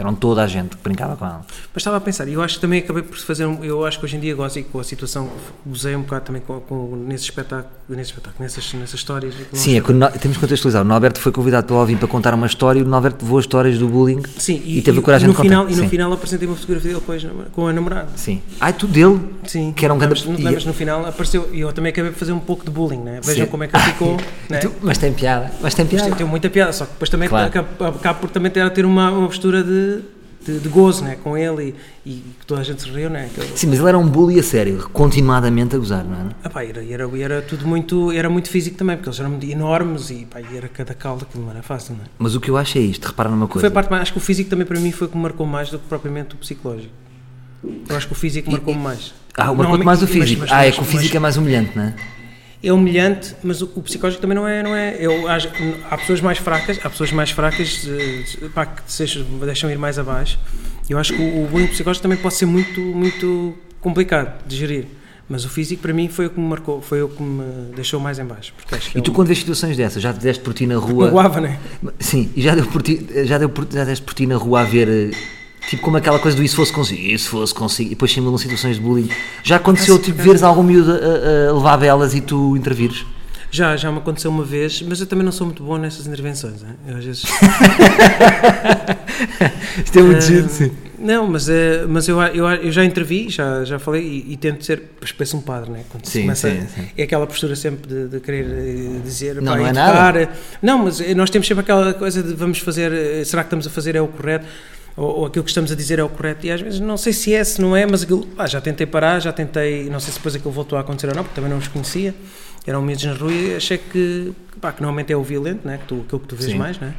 Eram toda a gente que brincava com ela. Mas estava a pensar, e eu acho que também acabei por fazer, um, eu acho que hoje em dia gosto e com a situação, usei um bocado também com, com, nesse espetáculo, nesse espetáculo, nessas, nessas histórias. Sim, é que No- temos que contextualizar. O Norberto foi convidado pelo Alvin para contar uma história e o Norberto levou as histórias do bullying Sim, e, teve a coragem no de contar. final, E no Sim. final apresentei uma fotografia dele com, a- com a namorada. Sim. Ai, tu dele? Sim, Que era um grande- não te lembras, no final apareceu, e eu também acabei por fazer um pouco de bullying, né? Vejam Sim. como é que ele ficou. (laughs) E né? tu- mas tem piada. Mas tem piada. tem muita piada, só que depois também Claro. por também ter, ter uma, uma postura de, de, de gozo né? com ele e, e que toda a gente se riu, né? Que ele- Sim, mas ele era um bully a sério, continuadamente a gozar, não era? Ah, pá, era, era, era tudo muito, era muito físico também, porque eles eram enormes e, pá, e era cada calda que não era fácil, não é? Mas o que eu acho é isto, repara numa coisa. Foi a parte mais, acho que o físico também para mim foi o que me marcou mais do que propriamente o psicológico. Eu acho que o físico marcou-me mais. Ah, o marcou Normalmente- mais o mas- físico. mas- ah, é mas- que o mas- físico é mais humilhante, não é? É humilhante, mas o, o psicológico também não é. Não é eu, acho- há pessoas mais fracas, há pessoas mais fracas eh, pá, que se deixam ir mais abaixo. Eu acho que o, o bullying psicológico também pode ser muito, muito complicado de gerir. Mas o físico para mim foi o que me marcou, foi o que me deixou mais em baixo. E é tu um- quando vês situações dessas, já te deste por ti na rua... magoava, né? Sim, e já deu por ti, já, deu por, já deste por ti na rua a ver, eh, tipo como aquela coisa do isso fosse consigo, isso fosse consigo, e depois simulam situações de bullying. Já aconteceu, tipo, por veres algum miúdo a, a levar velas e tu intervires? Já, já me aconteceu uma vez, mas eu também não sou muito bom nessas intervenções. Né? Eu às vezes. (laughs) Isto é muito Ah, giro, sim. Não, mas, é, mas eu, eu, eu já intervi, já, já falei e, e tento ser, parece um padre, né? Quando se Sim, começa, sim, sim. É aquela postura sempre de, de querer eh, dizer, Não, pá, não é educar. nada. Não, mas nós temos sempre aquela coisa de vamos fazer, eh, será que estamos a fazer é o correto? Ou, ou aquilo que estamos a dizer é o correto? E às vezes não sei se é, se não é, mas aquilo, pá, já tentei parar, já tentei, não sei se depois aquilo voltou a acontecer ou não, porque também não os conhecia. Eram miúdos na rua e achei que, pá, que normalmente é o violento, né? que tu, aquilo que tu vês Sim. mais, né?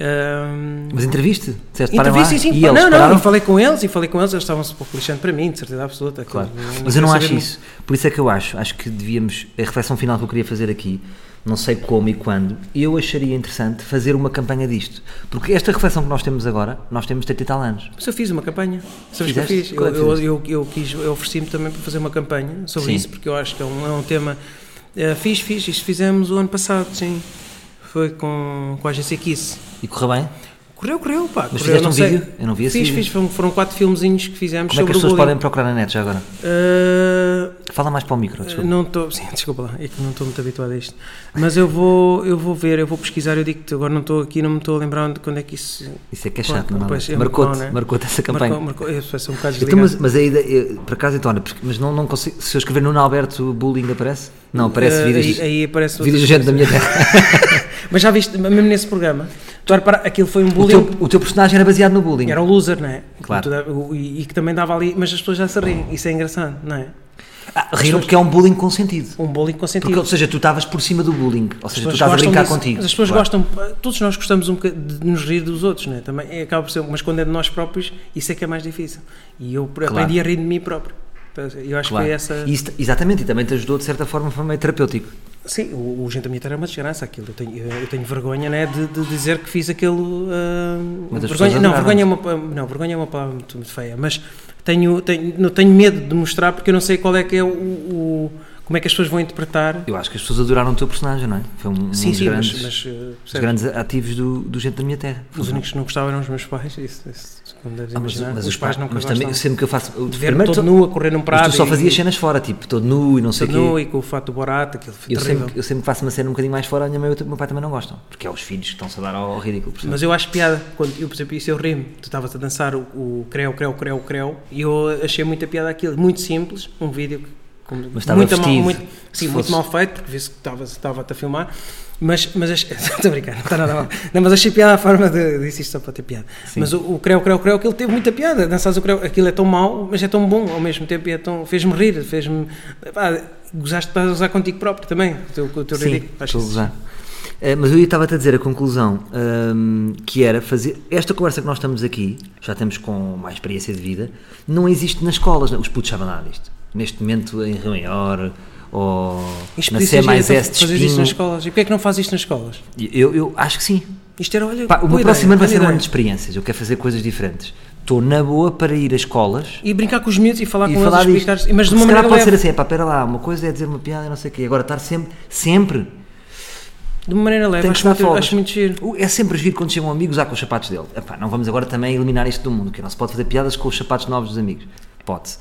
Ahm, Mas entreviste? Lá? Entrevista, sim, e não, não, pararam? e falei com eles e falei com eles, eles estavam-se um pouco lixando para mim, de certeza absoluta. Claro. não- Mas eu não acho isso. Por isso é que eu acho. Acho que devíamos. A reflexão final que eu queria fazer aqui, não sei como e quando, eu acharia interessante fazer uma campanha disto. Porque esta reflexão que nós temos agora, nós temos 30 e tal anos. Mas eu fiz uma campanha. Sabes o que eu fiz? Qual Eu, é eu, eu, eu quis, eu ofereci-me também para fazer uma campanha sobre Sim. isso, porque eu acho que é um, é um tema. eh, fiz, fiz, isto fizemos o ano passado, sim. Foi com, com a agência Kiss. E correu bem? Correu, correu, pá. Mas correu, fizeste um sei. vídeo? Eu não vi esse Fiz, vídeo. fiz. Foram, foram quatro filmezinhos que fizemos Como é que as pessoas podem procurar na net já agora? Uh, Fala mais para o micro, desculpa. Não estou, sim, desculpa lá, é que não estou muito habituado a isto. Mas eu vou, eu vou ver, eu vou pesquisar, eu digo que agora não estou aqui, não me estou a lembrar onde, quando é que isso. Isso é que é chato, não é? é Marcou-te, né? marcou-te essa campanha. Marcou, marcou, eu sou um bocado Então, mas, mas a ideia, eu- por acaso, então, olha, mas não, não consigo. Se eu escrever Nuno Alberto Bullying aparece? Não, aparece Eh, vídeos, Aí, aí aparece vídeos de gente da minha terra. (laughs) Mas já viste, mesmo nesse programa, tu a reparar, aquilo foi um O bullying. teu, o teu personagem era baseado no bullying. Era o loser, não é? Claro. O- E, e que também dava ali, mas as pessoas já se riem, isso é engraçado, não é? Ah, riram porque é um bullying com sentido. Um bullying com sentido. Porque, ou seja, tu estavas por cima do bullying. Ou seja, tu estás a brincar disso. contigo. As pessoas Claro. gostam, todos nós gostamos um de nos rir dos outros, não é? Também é, acaba por ser, mas quando é de nós próprios, isso é que é mais difícil. E eu aprendi a rir de mim próprio. Então, Eu acho Claro. que foi essa. E isto- exatamente, e também te ajudou de certa forma, foi meio terapêutico. Sim, o, o Gente da Minha Terra é uma desgraça aquilo. Eu tenho, eu tenho vergonha né, de, de dizer que fiz aquilo. as vergonha, não, vergonha é uma, não, vergonha é uma palavra muito, muito feia, mas tenho, tenho, não tenho medo de mostrar porque eu não sei qual é que é o. o- como é que as pessoas vão interpretar. Eu acho que as pessoas adoraram o teu personagem, não é? Foi um, um sim, dos sim, grandes, mas, mas uh, dos percebes? grandes ativos do, do Gente da Minha Terra. os únicos que não gostavam eram os meus pais, isso, isso deves Ah, mas, imaginar. mas os pais nunca mas gostam também, sempre que eu faço. o- de ver primeiro todo nu a correr num prado. Mas tu só fazias cenas fora, tipo, todo nu e não sei o quê. nu e com o fato Borat, aquilo Eu sempre, eu sempre faço uma cena um bocadinho mais fora, a minha mãe e o meu pai também não gostam. Porque é os filhos que estão-se a dar ao, ridículo. Mas eu acho piada, quando eu, por exemplo, isso eu rimo, tu estavas a dançar o, o creu, creu, creu, creu, e eu achei muita piada aquilo, muito simples, um vídeo que- como, Mas estava muito, mal, vestido, muito, se sim, muito mal feito, porque vi-se que estava- estava-te a filmar, mas, mas (laughs) estou a brincar, não está nada mal, não, mas achei piada a forma de, disse isto só para ter piada, Sim. mas o, o creu, creu, creu, aquilo teve muita piada, dançares o creu, aquilo é tão mau, mas é tão bom ao mesmo tempo, é tão, fez-me rir, fez-me, pá, gozaste de usar contigo próprio também, o teu, o teu Sim, ridículo, estou a usar. Eh, mas eu estava-te a dizer a conclusão, hum, que era fazer. Esta conversa que nós estamos aqui, já temos com mais experiência de vida, não existe nas escolas. não. Os putos sabem nada disto. Neste momento, em Rio Maior ou na C mais S de fazer isto nas escolas, e porquê é que não fazes isto nas escolas? Eu, eu acho que sim. Isto era, olha, Pá, o meu próximo ano vai ser um ano de experiências. Eu quero fazer coisas diferentes. Estou na boa para ir a escolas E brincar com os miúdos e falar e com falar eles, explicar mas de uma maneira pode leve. ser assim, pá, pera lá, uma coisa é dizer uma piada e não sei o quê. Agora estar sempre, sempre De uma maneira leve, acho muito, acho muito giro. É sempre giro quando chegam amigos a com os sapatos dele. Epá, não vamos agora também eliminar isto do mundo, que não se pode fazer piadas com os sapatos novos dos amigos. Pode-se.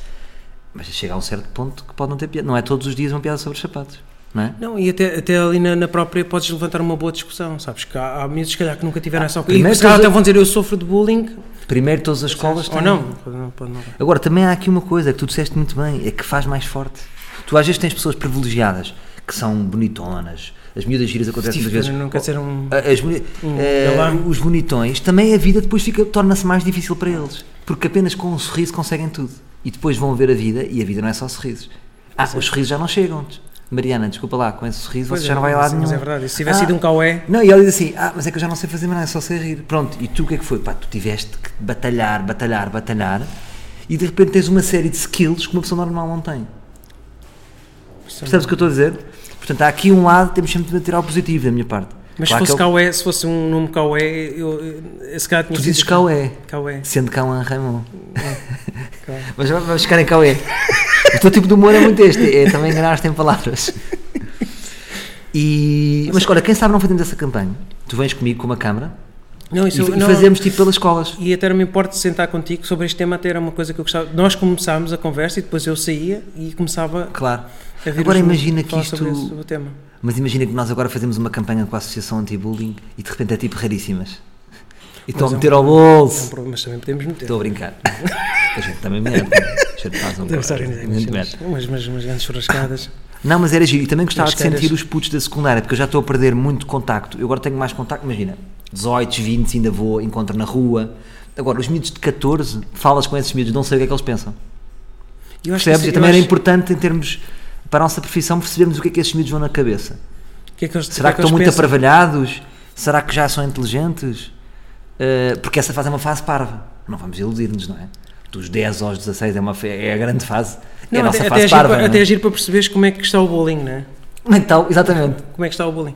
Mas chega a um certo ponto que pode não ter piada. Não é todos os dias uma piada sobre os sapatos. Não é? Não, e até, até ali na, na própria podes levantar uma boa discussão, sabes? Que há, há miúdos, se calhar, que nunca tiveram essa coisa. primeiro E se calhar até vão dizer eu sofro de bullying, Primeiro, todas as escolas ou têm. não. Não. Agora, também há aqui uma coisa que tu disseste muito bem, é que faz mais forte. Tu às vezes tens pessoas privilegiadas que são bonitonas, as miúdas giras acontecem muitas vezes. não quer ser um... As Um galã. os bonitões, também a vida depois fica, torna-se mais difícil para eles. Porque apenas com um sorriso conseguem tudo. E depois vão ver a vida e a vida não é só sorrisos. Ah, os sorrisos já não chegam. Mariana, desculpa lá, com esse sorriso Pois você é, já não vai lado mas nenhum. é verdade, e se tivesse Ah, sido um caué, Não, e ela diz assim: Ah, mas é que eu já não sei fazer mais nada, é só sei rir. Pronto, e tu o que é que foi? Pá, tu tiveste que batalhar, batalhar, batalhar e de repente tens uma série de skills que uma pessoa normal não tem. Percebes o que eu estou a dizer? Portanto, há aqui um lado, temos sempre de tirar o positivo da minha parte. Mas Claro se fosse que ele- se fosse um nome eu, eu, esse cara tinha Tu dizes Caué, Caué. sendo Cauã Raimon. Caué. (laughs) Mas va- vamos ficar em Cauê. O teu tipo de humor é muito este, é também enganar-te em palavras. E, mas olha, quem sabe não fazemos essa campanha? Tu vens comigo com uma câmara Não, e, isso e não- fazemos tipo pelas escolas. E até não me importa de sentar contigo sobre este tema, até era uma coisa que eu gostava. Nós começámos a conversa e depois eu saía e começava Claro. Agora imagina que isto- sobre esse- o tema. Mas imagina que nós agora fazemos uma campanha com a Associação Anti-Bullying e de repente é tipo raríssimas. E estão a Mas é um meter ao problema- é um bolso. problema, mas também podemos meter. Estou a brincar. (laughs) A gente também mete. A gente faz um Podemos organizar umas, umas, umas, grandes churrascadas. Não, mas era giro. E também gostava de sentir os putos da secundária, porque eu já estou a perder muito contacto. Eu agora tenho mais contacto, imagina, 18, 20, ainda vou, encontro na rua. Agora, os miúdos de 14, falas com esses miúdos, não sei o que é que eles pensam. Eu acho Percebes? que E isso- também eu era acho- importante, em termos, para a nossa profissão, percebermos o que é que esses miúdos vão na cabeça. que é que eles- Será o que é estão muito pensam? Será que já são inteligentes? Uh, porque essa fase é uma fase parva. Não vamos iludir-nos, não é? Dos 10 aos 16 é, uma, é a grande fase. é Não, a nossa até, fase até, agir parva. para, não até é? agir para perceberes como é que está o bullying, não é? Então, exatamente. Como é que está o bullying?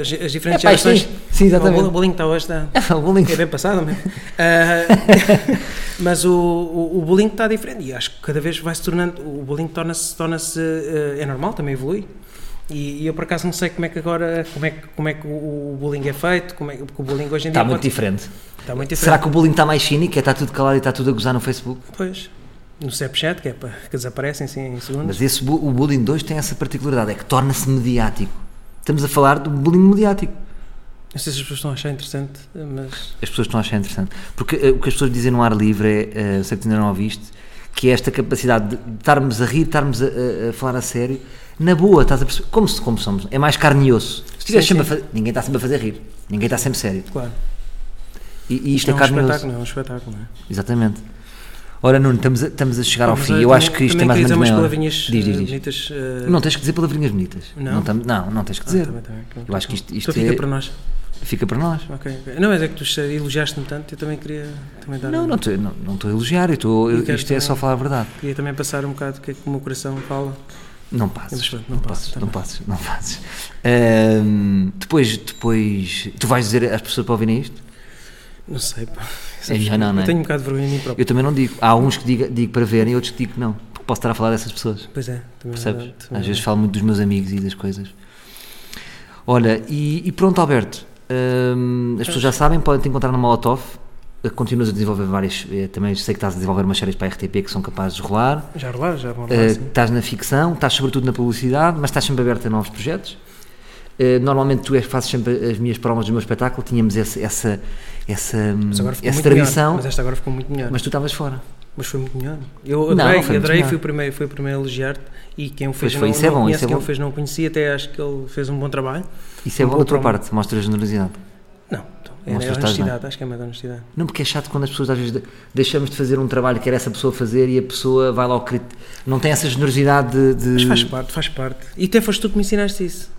As, as diferentes É, pá, gerações. sim. Sim, exatamente. O bullying está hoje, está. É, o bullying. É bem passado mesmo. Ah, (laughs) (laughs) mas o, o, o bullying está diferente e acho que cada vez vai se tornando. O bullying torna-se. Torna é normal, também evolui. E, e eu por acaso não sei como é que agora. Como é que, como é que o, o bullying é feito, como é, porque o bullying hoje em dia. Está muito pode- diferente. Está muito diferente. Será que o bullying está mais cínico? É está tudo calado e está tudo a gozar no Facebook? Pois. No Snapchat, que é para que desaparecem assim em segundos. Mas esse, o bullying 2 tem essa particularidade, é que torna-se mediático. Estamos a falar do bullying mediático. Não sei se as pessoas estão a achar interessante, mas As pessoas estão a achar interessante. Porque eh, o que as pessoas dizem no ar livre é, eh, sei que ainda não ouviste, que é esta capacidade de estarmos a rir, estarmos a, a- a falar a sério, na boa, estás a perceber? Como, como somos, é mais carne e osso. Se Sim, fazer, ninguém está sempre a fazer rir, ninguém está sempre sério. claro. E, e isto é é um carne e osso. espetáculo, é um espetáculo, não é? Exatamente. Ora, Nuno, estamos a, estamos a chegar ao fim. eu também- acho que isto também é mais ou menos dizer umas palavrinhas Diz, diz, eh, diz. bonitas. eh, Não tens que dizer palavrinhas bonitas. Não? tam- não, não tens que ah, dizer. também, também, pronto. Eu acho que isto, isto Então fica é- para nós. fica para nós. Ok. Não, mas é que tu elogiaste-me tanto, eu também queria também dar Não, um- não estou não, não estou a elogiar, eu estou, eu- Eu quero isto é só também- falar a verdade. Queria também passar um bocado o que é que o meu coração fala. Não passes, não, não passes, tá não passes, não passes. Depois, depois, tu vais dizer às pessoas para ouvirem isto? Não sei, pá. É melhor não, não é? Eu tenho um bocado de vergonha de mim próprio. Eu também não digo. Há uns que digo, digo para verem e outros que digo que não, porque posso estar a falar dessas pessoas. Pois é, também é Percebes? também Às é vezes falo muito dos meus amigos e das coisas. Olha, e, e pronto, Alberto. hum, as pessoas já sabem, podem te encontrar no Molotov. Eh, Continuas a desenvolver várias. eh, também sei que estás a desenvolver umas séries para a RTP que são capazes de rolar. Já rolar, já Eh, rolar, sim. estás na ficção, estás sobretudo na publicidade, mas estás sempre aberto a novos projetos. Eh, normalmente tu és que fazes sempre as minhas promos do meu espetáculo, tínhamos essa, essa, essa, essa tradição, melhor. Mas esta agora ficou muito melhor. mas tu estavas fora. Mas foi muito melhor. Eu adorei, não foi adorei fui, o primeiro, fui o primeiro a elogiar-te e quem o fez foi, não, isso é bom, isso é bom. fez não conhecia, até acho que ele fez um bom trabalho. Isso é Um bom da tua promo. parte, mostra generosidade. Não, então, é, é honestidade, acho que é mais honestidade. Não, porque é chato quando as pessoas às vezes de- deixamos de fazer um trabalho que era essa pessoa fazer e a pessoa vai lá ao crit... Não tem essa generosidade de. de- Mas faz parte, faz parte. E até foste tu que me ensinaste isso.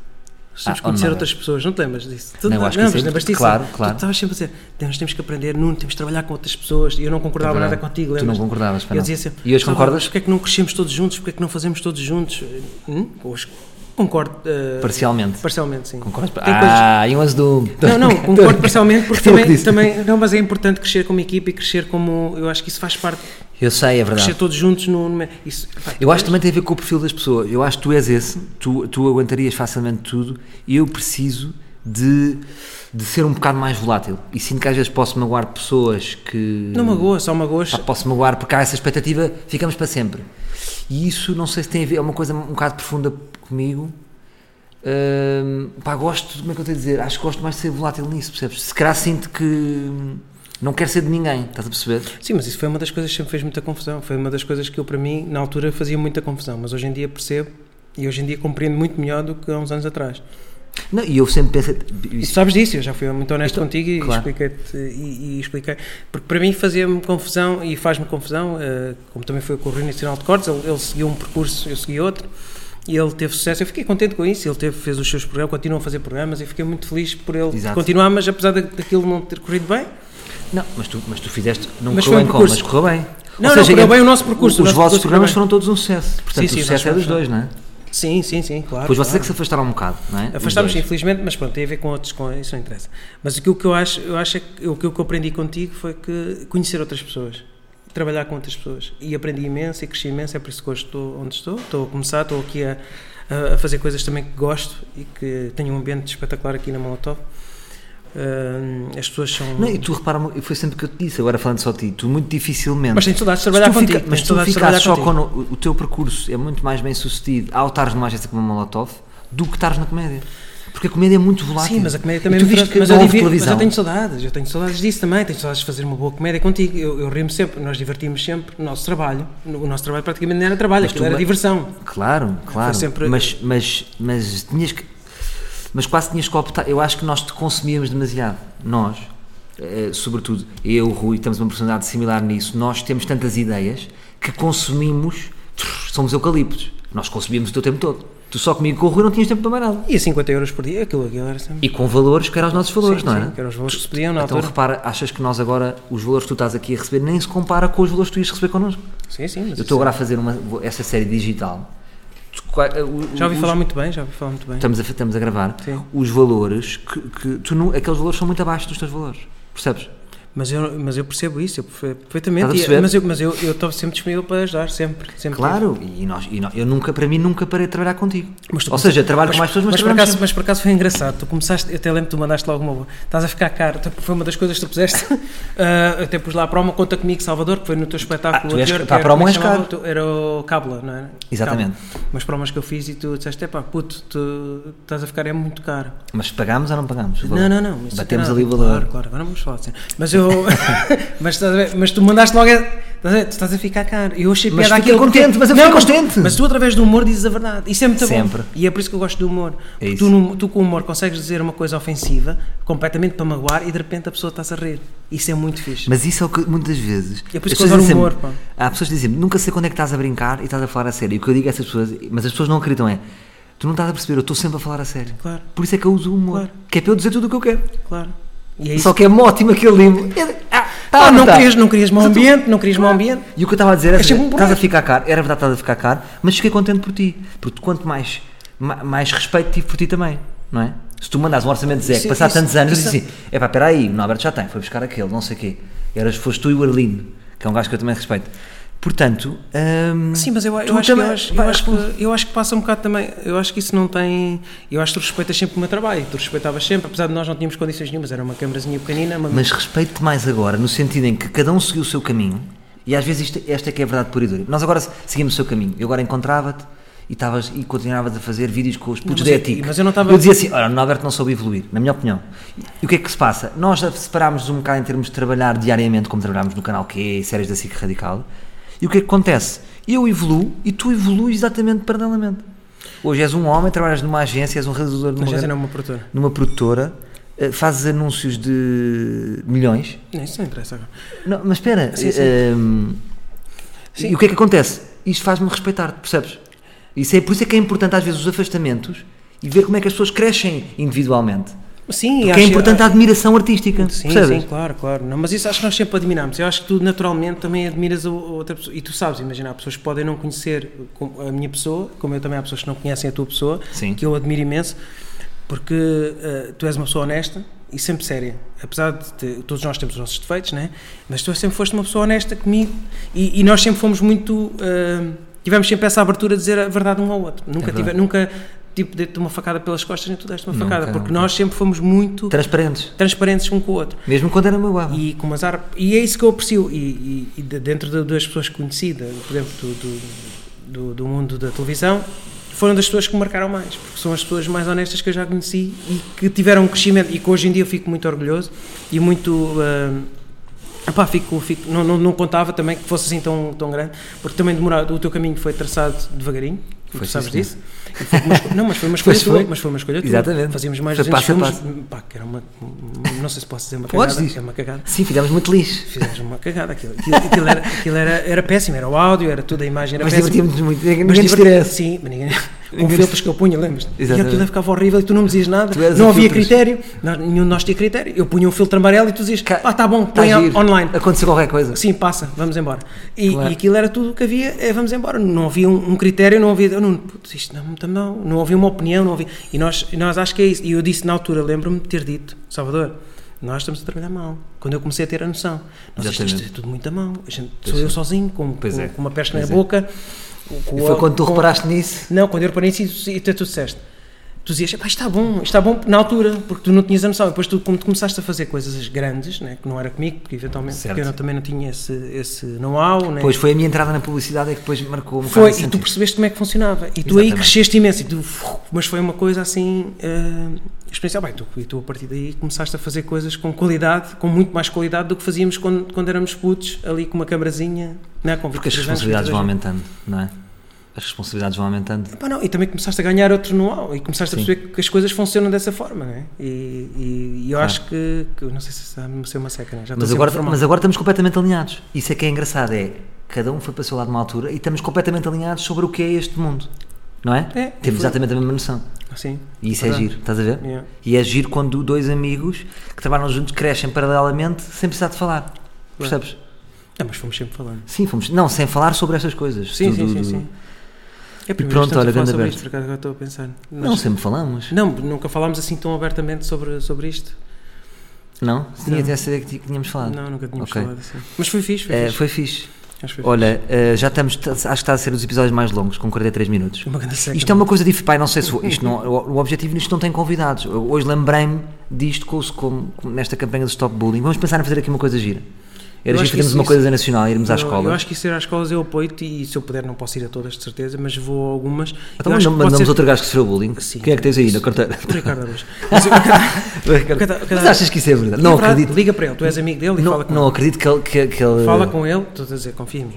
Temos Ah, que conhecer oh, não. outras pessoas, não te lembras disso? Tu, Não, eu acho que isso é mas lembras disso? claro, Tu claro. estavas sempre a dizer, nós temos que aprender, Nuno, temos que trabalhar com outras pessoas. E eu não concordava É nada contigo, Tu lembras? não concordavas, pá, Eu não. dizia sempre, E hoje "Ah, concordas? Porquê é que não crescemos todos juntos? Porquê é que não fazemos todos juntos? Hum? Hoje concordo. eh, Parcialmente. Parcialmente, sim. Tem coisas- Ah, e um azul. Não, não, (laughs) concordo parcialmente porque também, também. Não, mas é importante crescer como equipa e crescer como. Eu acho que isso faz parte. Eu sei, é verdade. Crescer todos juntos no. no isso, Eu acho que também tem a ver com o perfil das pessoas. Eu acho que tu és esse, tu, tu aguentarias facilmente tudo e eu preciso de, de ser um bocado mais volátil. E sinto que às vezes posso magoar pessoas que. Não magoa, só magoas. Posso magoar porque há essa expectativa, ficamos para sempre. E isso não sei se tem a ver, é uma coisa um bocado profunda comigo. Hum, pá, gosto, como é que eu tenho a dizer? Acho que gosto mais de ser volátil nisso, percebes? Se calhar sinto que hum, não quero ser de ninguém, estás a perceber? Sim, mas isso foi uma das coisas que sempre fez muita confusão. Foi uma das coisas que eu, para mim, na altura fazia muita confusão. Mas hoje em dia percebo e hoje em dia compreendo muito melhor do que há uns anos atrás. Não, e eu sempre pensei. E Isso, sabes disso, eu já fui muito honesto Então, contigo e claro. expliquei-te e, e expliquei. Porque para mim fazia-me confusão e faz-me confusão, eh, como também foi com o Rui Nacional de Cortes, ele, ele seguiu um percurso, eu segui outro, e ele teve sucesso. Eu fiquei contente com isso, ele teve, fez os seus programas, continua a fazer programas e fiquei muito feliz por ele Exato. continuar, mas apesar da- daquilo não ter corrido bem, não, mas tu, mas tu fizeste, não Mas correu foi um bem como, mas correu bem. Não, não, correu bem o nosso percurso, o Os nosso vossos percurso programas foram todos um sucesso. Portanto, Sim, o sim, sucesso nós é dos dois, não é? Sim, sim, sim, claro. Depois vocês é que se afastaram um bocado, não é? Os Afastámos, infelizmente, mas pronto, tem a ver com outros, com isso não interessa. Mas aquilo que eu acho, eu acho é que o que eu aprendi contigo foi que conhecer outras pessoas, trabalhar com outras pessoas. E aprendi imenso e cresci imenso, é por isso que hoje estou onde estou, estou a começar, estou aqui a, a- a fazer coisas também que gosto e que tenho um ambiente espetacular aqui na Molotov. Ahn, as pessoas são. Não, e tu repara, foi sempre que eu te disse, agora falando só de ti, tu muito dificilmente. Mas tenho saudades de trabalhar contigo. fica- mas tu ficas só contigo. quando o, o teu percurso é muito mais bem sucedido ao estares numa agência como a Molotov do que estares na comédia. Porque a comédia é muito volátil. Sim, mas a comédia também e tu viste que mas, eu mas eu tenho saudades, eu tenho saudades disso também, tenho saudades de fazer uma boa comédia contigo. Eu, eu rimo sempre, nós divertimos sempre o nosso trabalho. O nosso trabalho praticamente não era trabalho, Mas aquilo tu era diversão. Claro, claro. sempre- Mas, mas, mas tinhas que. Mas quase tinhas que optar. Eu acho que nós te consumíamos demasiado. Nós, eh, sobretudo eu, o Rui, temos uma personalidade similar nisso. Nós temos tantas ideias que consumimos. Somos eucaliptos. Nós consumíamos o teu tempo todo. Tu só comigo com o Rui não tinhas tempo para mais nada. E a 50 euros por dia, aquilo, aquilo era sempre. E com valores que eram os nossos valores, Sim, não sim, é? que eram os valores que se pediam na Então altura. repara, achas que nós agora, os valores que tu estás aqui a receber, nem se compara com os valores que tu ias receber connosco? Sim, sim. Eu estou agora a fazer uma, essa série digital. O- Já ouvi os- falar muito bem, já ouvi falar muito bem. Estamos a, estamos a gravar. Sim. Os valores, que, que tu aqueles valores são muito abaixo dos teus valores. Percebes? Mas eu, mas eu percebo isso, eu perfe- perfeitamente. E- perceber? mas eu mas eu eu estou sempre disponível para ajudar, sempre. sempre Claro, e nós, e nós- eu nunca, para mim, nunca parei de trabalhar contigo. Mas tu Ou seja, trabalho mas, com mais pessoas, mas, mas, por acaso, sempre. mas por acaso foi engraçado. Tu começaste, eu até lembro que tu mandaste logo uma boa. Estás a ficar caro. Foi uma das coisas que tu puseste. (laughs) Eu até pus lá a promo Conta Comigo Salvador, que foi no teu espetáculo Ah, tu és- anterior. pá, era- promo é és caro. Era o Cábula, não era? Exatamente. Cábula. Umas promos que eu fiz e tu disseste: pá, puto, tu estás a ficar é muito caro. Mas pagámos ou não pagámos? Não, não, não. isso Batemos ali o valor. Claro, claro, agora vamos falar assim. Mas eu. (laughs) mas, a ver, mas tu mandaste logo. a- Estás a ver, tu estás a ficar caro. Eu achei Mas piada aquilo porque- contente, mas eu não, fiquei mas, contente. Mas tu, através do humor, dizes a verdade. Isso é muito Sempre. bom. E é por isso que eu gosto do humor. Porque isso. tu, no- tu, com o humor, consegues dizer uma coisa ofensiva, completamente para magoar, e de repente a pessoa está-se a rir. Isso é muito fixe. Mas isso é o que muitas vezes. É por isso que eu adoro humor, sempre- pá. Há pessoas que dizem nunca sei quando é que estás a brincar e estás a falar a sério. E o que eu digo a essas pessoas, mas as pessoas não acreditam, é tu não estás a perceber, eu estou sempre a falar a sério. Claro. Por isso é que eu uso o humor. Claro. Que é para eu dizer tudo o que eu quero. Claro. É. Só que é ótimo aquele livro. É- Ah, tá Ah, não, tá? querias, não querias mau ambiente, não querias mau ambiente. E o que eu estava a dizer é É um estás a ficar caro, era verdade estás a ficar caro, mas fiquei contente por ti. Porque quanto mais, ma- mais respeito tive por ti também, não é? Se tu mandas um orçamento de Zé, passar tantos anos, eu isso- disse assim: é pá, espera aí, o Norberto já tem, foi buscar aquele, não sei o quê. Eras, foste tu e o Arlindo, que é um gajo que eu também respeito. Portanto, hum, Sim, mas eu, eu acho, que, eu, também- acho, eu, acho que, eu acho que passa um bocado também. Eu acho que isso não tem. Eu acho que tu respeitas sempre o meu trabalho. Tu respeitavas sempre, apesar de nós não tínhamos condições nenhumas, era uma câmarazinha pequenina. Uma, Mas respeito-te mais agora, no sentido em que cada um seguiu o seu caminho, e às vezes isto, esta é que é a verdade pura e dura. Nós agora seguimos o seu caminho. Eu agora encontrava-te e, e continuavas a fazer vídeos com os putos da eu- ETIC. mas eu não estava- Eu dizia assim: olha, o Norberto não soube evoluir, na minha opinião. E o que é que se passa? Nós separámos um bocado em termos de trabalhar diariamente, como trabalhámos no canal Q, séries da SIC Radical. E o que é que acontece? Eu evoluo e tu evolues exatamente paralelamente. Hoje és um homem, trabalhas numa agência, és um realizador de Mas uma, essa não uma produtora. numa produtora, eh, fazes anúncios de milhões. Não, isso não interessa agora. Não, mas espera, Sim, sim. eh, ehm, Sim. e o que é que acontece? Isto faz-me respeitar, percebes? Isso é, por isso é que é importante às vezes os afastamentos e ver como é que as pessoas crescem individualmente. Sim, Porque acho- é importante a admiração artística, Sim, percebes? sim, claro, claro. Não, mas isso acho que nós sempre admiramos. Eu acho que tu naturalmente também admiras a outra pessoa. E tu sabes, imagina, há pessoas que podem não conhecer a minha pessoa, como eu também há pessoas que não conhecem a tua pessoa, Sim. que eu admiro imenso, porque eh, tu és uma pessoa honesta e sempre séria. Apesar de ter- todos nós temos os nossos defeitos, né? mas tu sempre foste uma pessoa honesta comigo e, e nós sempre fomos muito. eh, tivemos sempre essa abertura de dizer a verdade um ao outro. Nunca, verdade. tive, nunca tipo, dei-te uma facada pelas costas nem tu deste uma Nunca, facada, porque nunca. nós sempre fomos muito Transparentes, transparentes um com o outro. mesmo quando era meu. E, com umas ar... e é isso que eu aprecio. E, e- e de- dentro de- das pessoas conhecidas, por exemplo, do, do, do- do mundo da televisão, foram das pessoas que me marcaram mais, porque são as pessoas mais honestas que eu já conheci e que tiveram um crescimento e que hoje em dia eu fico muito orgulhoso e muito. ah, epá, fico, fico, não, não, não contava também que fosse assim tão, tão grande, porque também demorado, o teu caminho foi traçado devagarinho, Foi, tu sabes disso. Não, mas foi uma escolha Pois tua, foi. mas foi uma escolha tua. Exatamente. Fazíamos mais de 200 passo a filmes, pá, que era uma, não sei se posso dizer uma Podes cagada, dizer. é uma cagada. Sim, fizemos muito lixo. Fizemos uma cagada. Aquilo, aquilo, aquilo era, aquilo era, era péssimo, era o áudio, era tudo, a imagem era Mas péssima. divertimos-nos muito, ninguém nos Mas estresse. Sim, mas ninguém, com filtros que eu punha, lembras? E aquilo ficava horrível e tu não me dizias nada, não havia filtros. critério, nós, nenhum de nós tinha critério. Eu punha um filtro amarelo e tu dizias, Ca- ah, tá bom, Tá põe giro. online. Aconteceu qualquer coisa. Sim, passa, vamos embora. E, Claro. e aquilo era tudo o que havia, é vamos embora. Não havia um, um critério, não havia. Não, putz, isto não, não, não, não havia uma opinião, não havia. E nós, nós acho que é isso. E eu disse na altura, lembro-me de ter dito, Salvador, nós estamos a trabalhar mal. Quando eu comecei a ter a noção, nós, isto, isto é tudo muito a mão. A gente, sou eu é. sozinho, com, com, é. com uma peste Pois na é. boca. Com- E foi quando tu com- reparaste nisso. Não, quando eu reparei nisso e tu disseste. Tu dizias, "Epá, isto está bom, isto está bom na altura, porque tu não tinhas a noção. Depois tu, como tu começaste a fazer coisas grandes, né, que não era comigo, porque eventualmente Certo. porque eu também não tinha esse, esse know-how, né, Depois foi a minha entrada na publicidade é que depois marcou um foi, e tu sentido. percebeste como é que funcionava. E tu aí Exatamente. cresceste imenso. E tu, mas foi uma coisa assim. Uh, experiencial. Bem, tu, e tu a partir daí começaste a fazer coisas com qualidade, com muito mais qualidade do que fazíamos quando, quando éramos putos, ali com uma camarazinha. Né, Porque as 23 anos, responsabilidades vão 22 aumentando, não é? As responsabilidades vão aumentando. Não, e também começaste a ganhar outro know-how e começaste Sim. a perceber que as coisas funcionam dessa forma, né? E, e, e eu Claro. acho que, que. Não sei se está a ser uma seca, né? Já estou Mas agora, mas agora estamos completamente alinhados. Isso é que é engraçado, é cada um foi para o seu lado numa altura e estamos completamente alinhados sobre o que é este mundo. Não é? É, Temos foi. exatamente a mesma noção. Sim, E isso é verdade. giro, estás a ver? Yeah. E é giro quando dois amigos que trabalham juntos crescem paralelamente sem precisar de falar. Percebes? Ah, mas fomos sempre falando. Sim, fomos. Não, sem falar sobre estas coisas. Sim, Do- sim, do- sim, sim. É E pronto, olha, grande aberto. isto, agora estou a pensar. Não, sempre falamos. Não, nunca falámos assim tão abertamente sobre, sobre isto. Não? Tinha até a saber que tínhamos falado. Não, nunca tínhamos Ok. falado assim. Mas foi fixe, foi Eh, fixe. foi fixe. Olha, eh, já estamos, acho que está a ser os episódios mais longos, com 43 minutos. grande seca. Isto é uma coisa diferente, pai, não sei se isto não, o o objetivo nisto não tem convidados. Hoje lembrei-me disto com- com- nesta campanha do Stop Bullying. Vamos pensar em fazer aqui uma coisa gira. Era Eu giro acho que fazermos uma isso- coisa nacional, irmos à Eu- escola. Eu acho que isso ir às escolas eu apoio-te e se eu puder não posso ir a todas, de certeza, mas vou a algumas. Então acho mandamos, ser- outro gajo que sofreu bullying. Sim. Quem é que tens aí na carteira? O Ricardo. Mas, (laughs) Mas achas que isso é verdade? É Não acredito. Liga para ele, tu és amigo dele e Não, fala com não ele. acredito que ele. Que, que ele- Fala com ele, estou a dizer, confia em mim.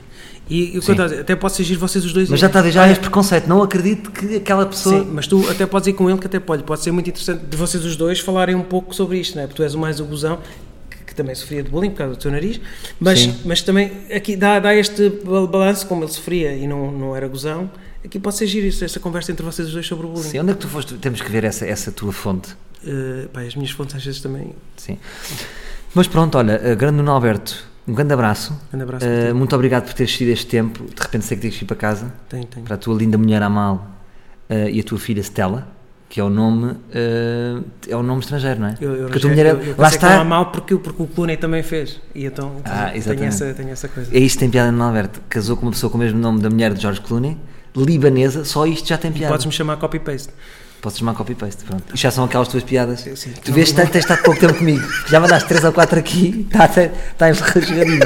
E, e dizer, até pode ser vocês os dois. Mas já está a ver, já Olha, és preconceito. Não acredito que aquela pessoa. Sim, mas tu até podes ir com ele, que até pode, pode ser muito interessante de vocês os dois falarem um pouco sobre isto, não é? Porque tu és o mais o gozão, que, que também sofria de bullying por causa do teu nariz, mas, Sim. mas também aqui dá, dá este bal- balanço, como ele sofria e não, não era gozão, aqui pode ser giro isso, esta conversa entre vocês dois sobre o bullying. Sim, onde é que tu foste? Temos que ver essa, essa tua fonte. Eh, pá, as minhas fontes às vezes também. Sim. Mas pronto, olha, eh, grande Nuno Alberto, um grande abraço. Grande abraço ti. muito obrigado por teres tido este tempo. De repente sei que tens que ir para casa. Tenho, tenho. Para a tua linda mulher Amal eh, e a tua filha Stella, que é o nome, eh, é o nome estrangeiro, não é? Eu, eu, Porque a tua eu, mulher é- eu, eu lá pensei que está. mal porque, porque o Clooney também fez. E então, Ah, tenho, essa, tenho essa coisa. É isto tem piada no Alberto. Casou com uma pessoa com o mesmo nome da mulher de George Clooney, libanesa, só isto já tem piada. Podes-me chamar copy-paste. Podes chamar copy-paste, pronto. Isto já são aquelas tuas piadas. Sim, sim. Tu vês tanto, tens estado pouco tempo comigo. Já mandaste 3 ou 4 aqui, está tá enferradinho.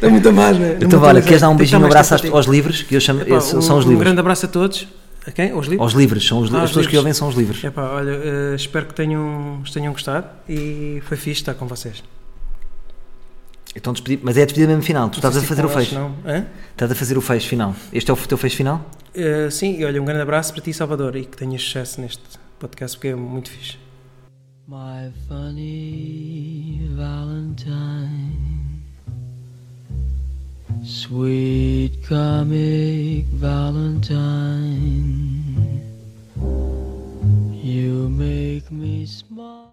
É muito mais, não é? Então, olha, queres dar um que beijinho, um estar mais abraço aos, aos livros, que eu chamo, Epá, um, são os um livros. grande abraço a todos. A quem? Aos livros? Aos livros, são os, li- Ah, as pessoas que ouvem são os livros. Epá, olha, eh, espero que tenham, tenham gostado e foi fixe estar com vocês. Então despedi, mas é a despedida mesmo final, tu estás a fazer o fecho. Não? Hã? Estás a fazer o fecho final. Este é o teu fecho final? Eh, sim, e olha, um grande abraço para ti, Salvador, e que tenhas sucesso neste podcast porque é muito fixe. My funny Valentine, Sweet comic Valentine, you make me smile.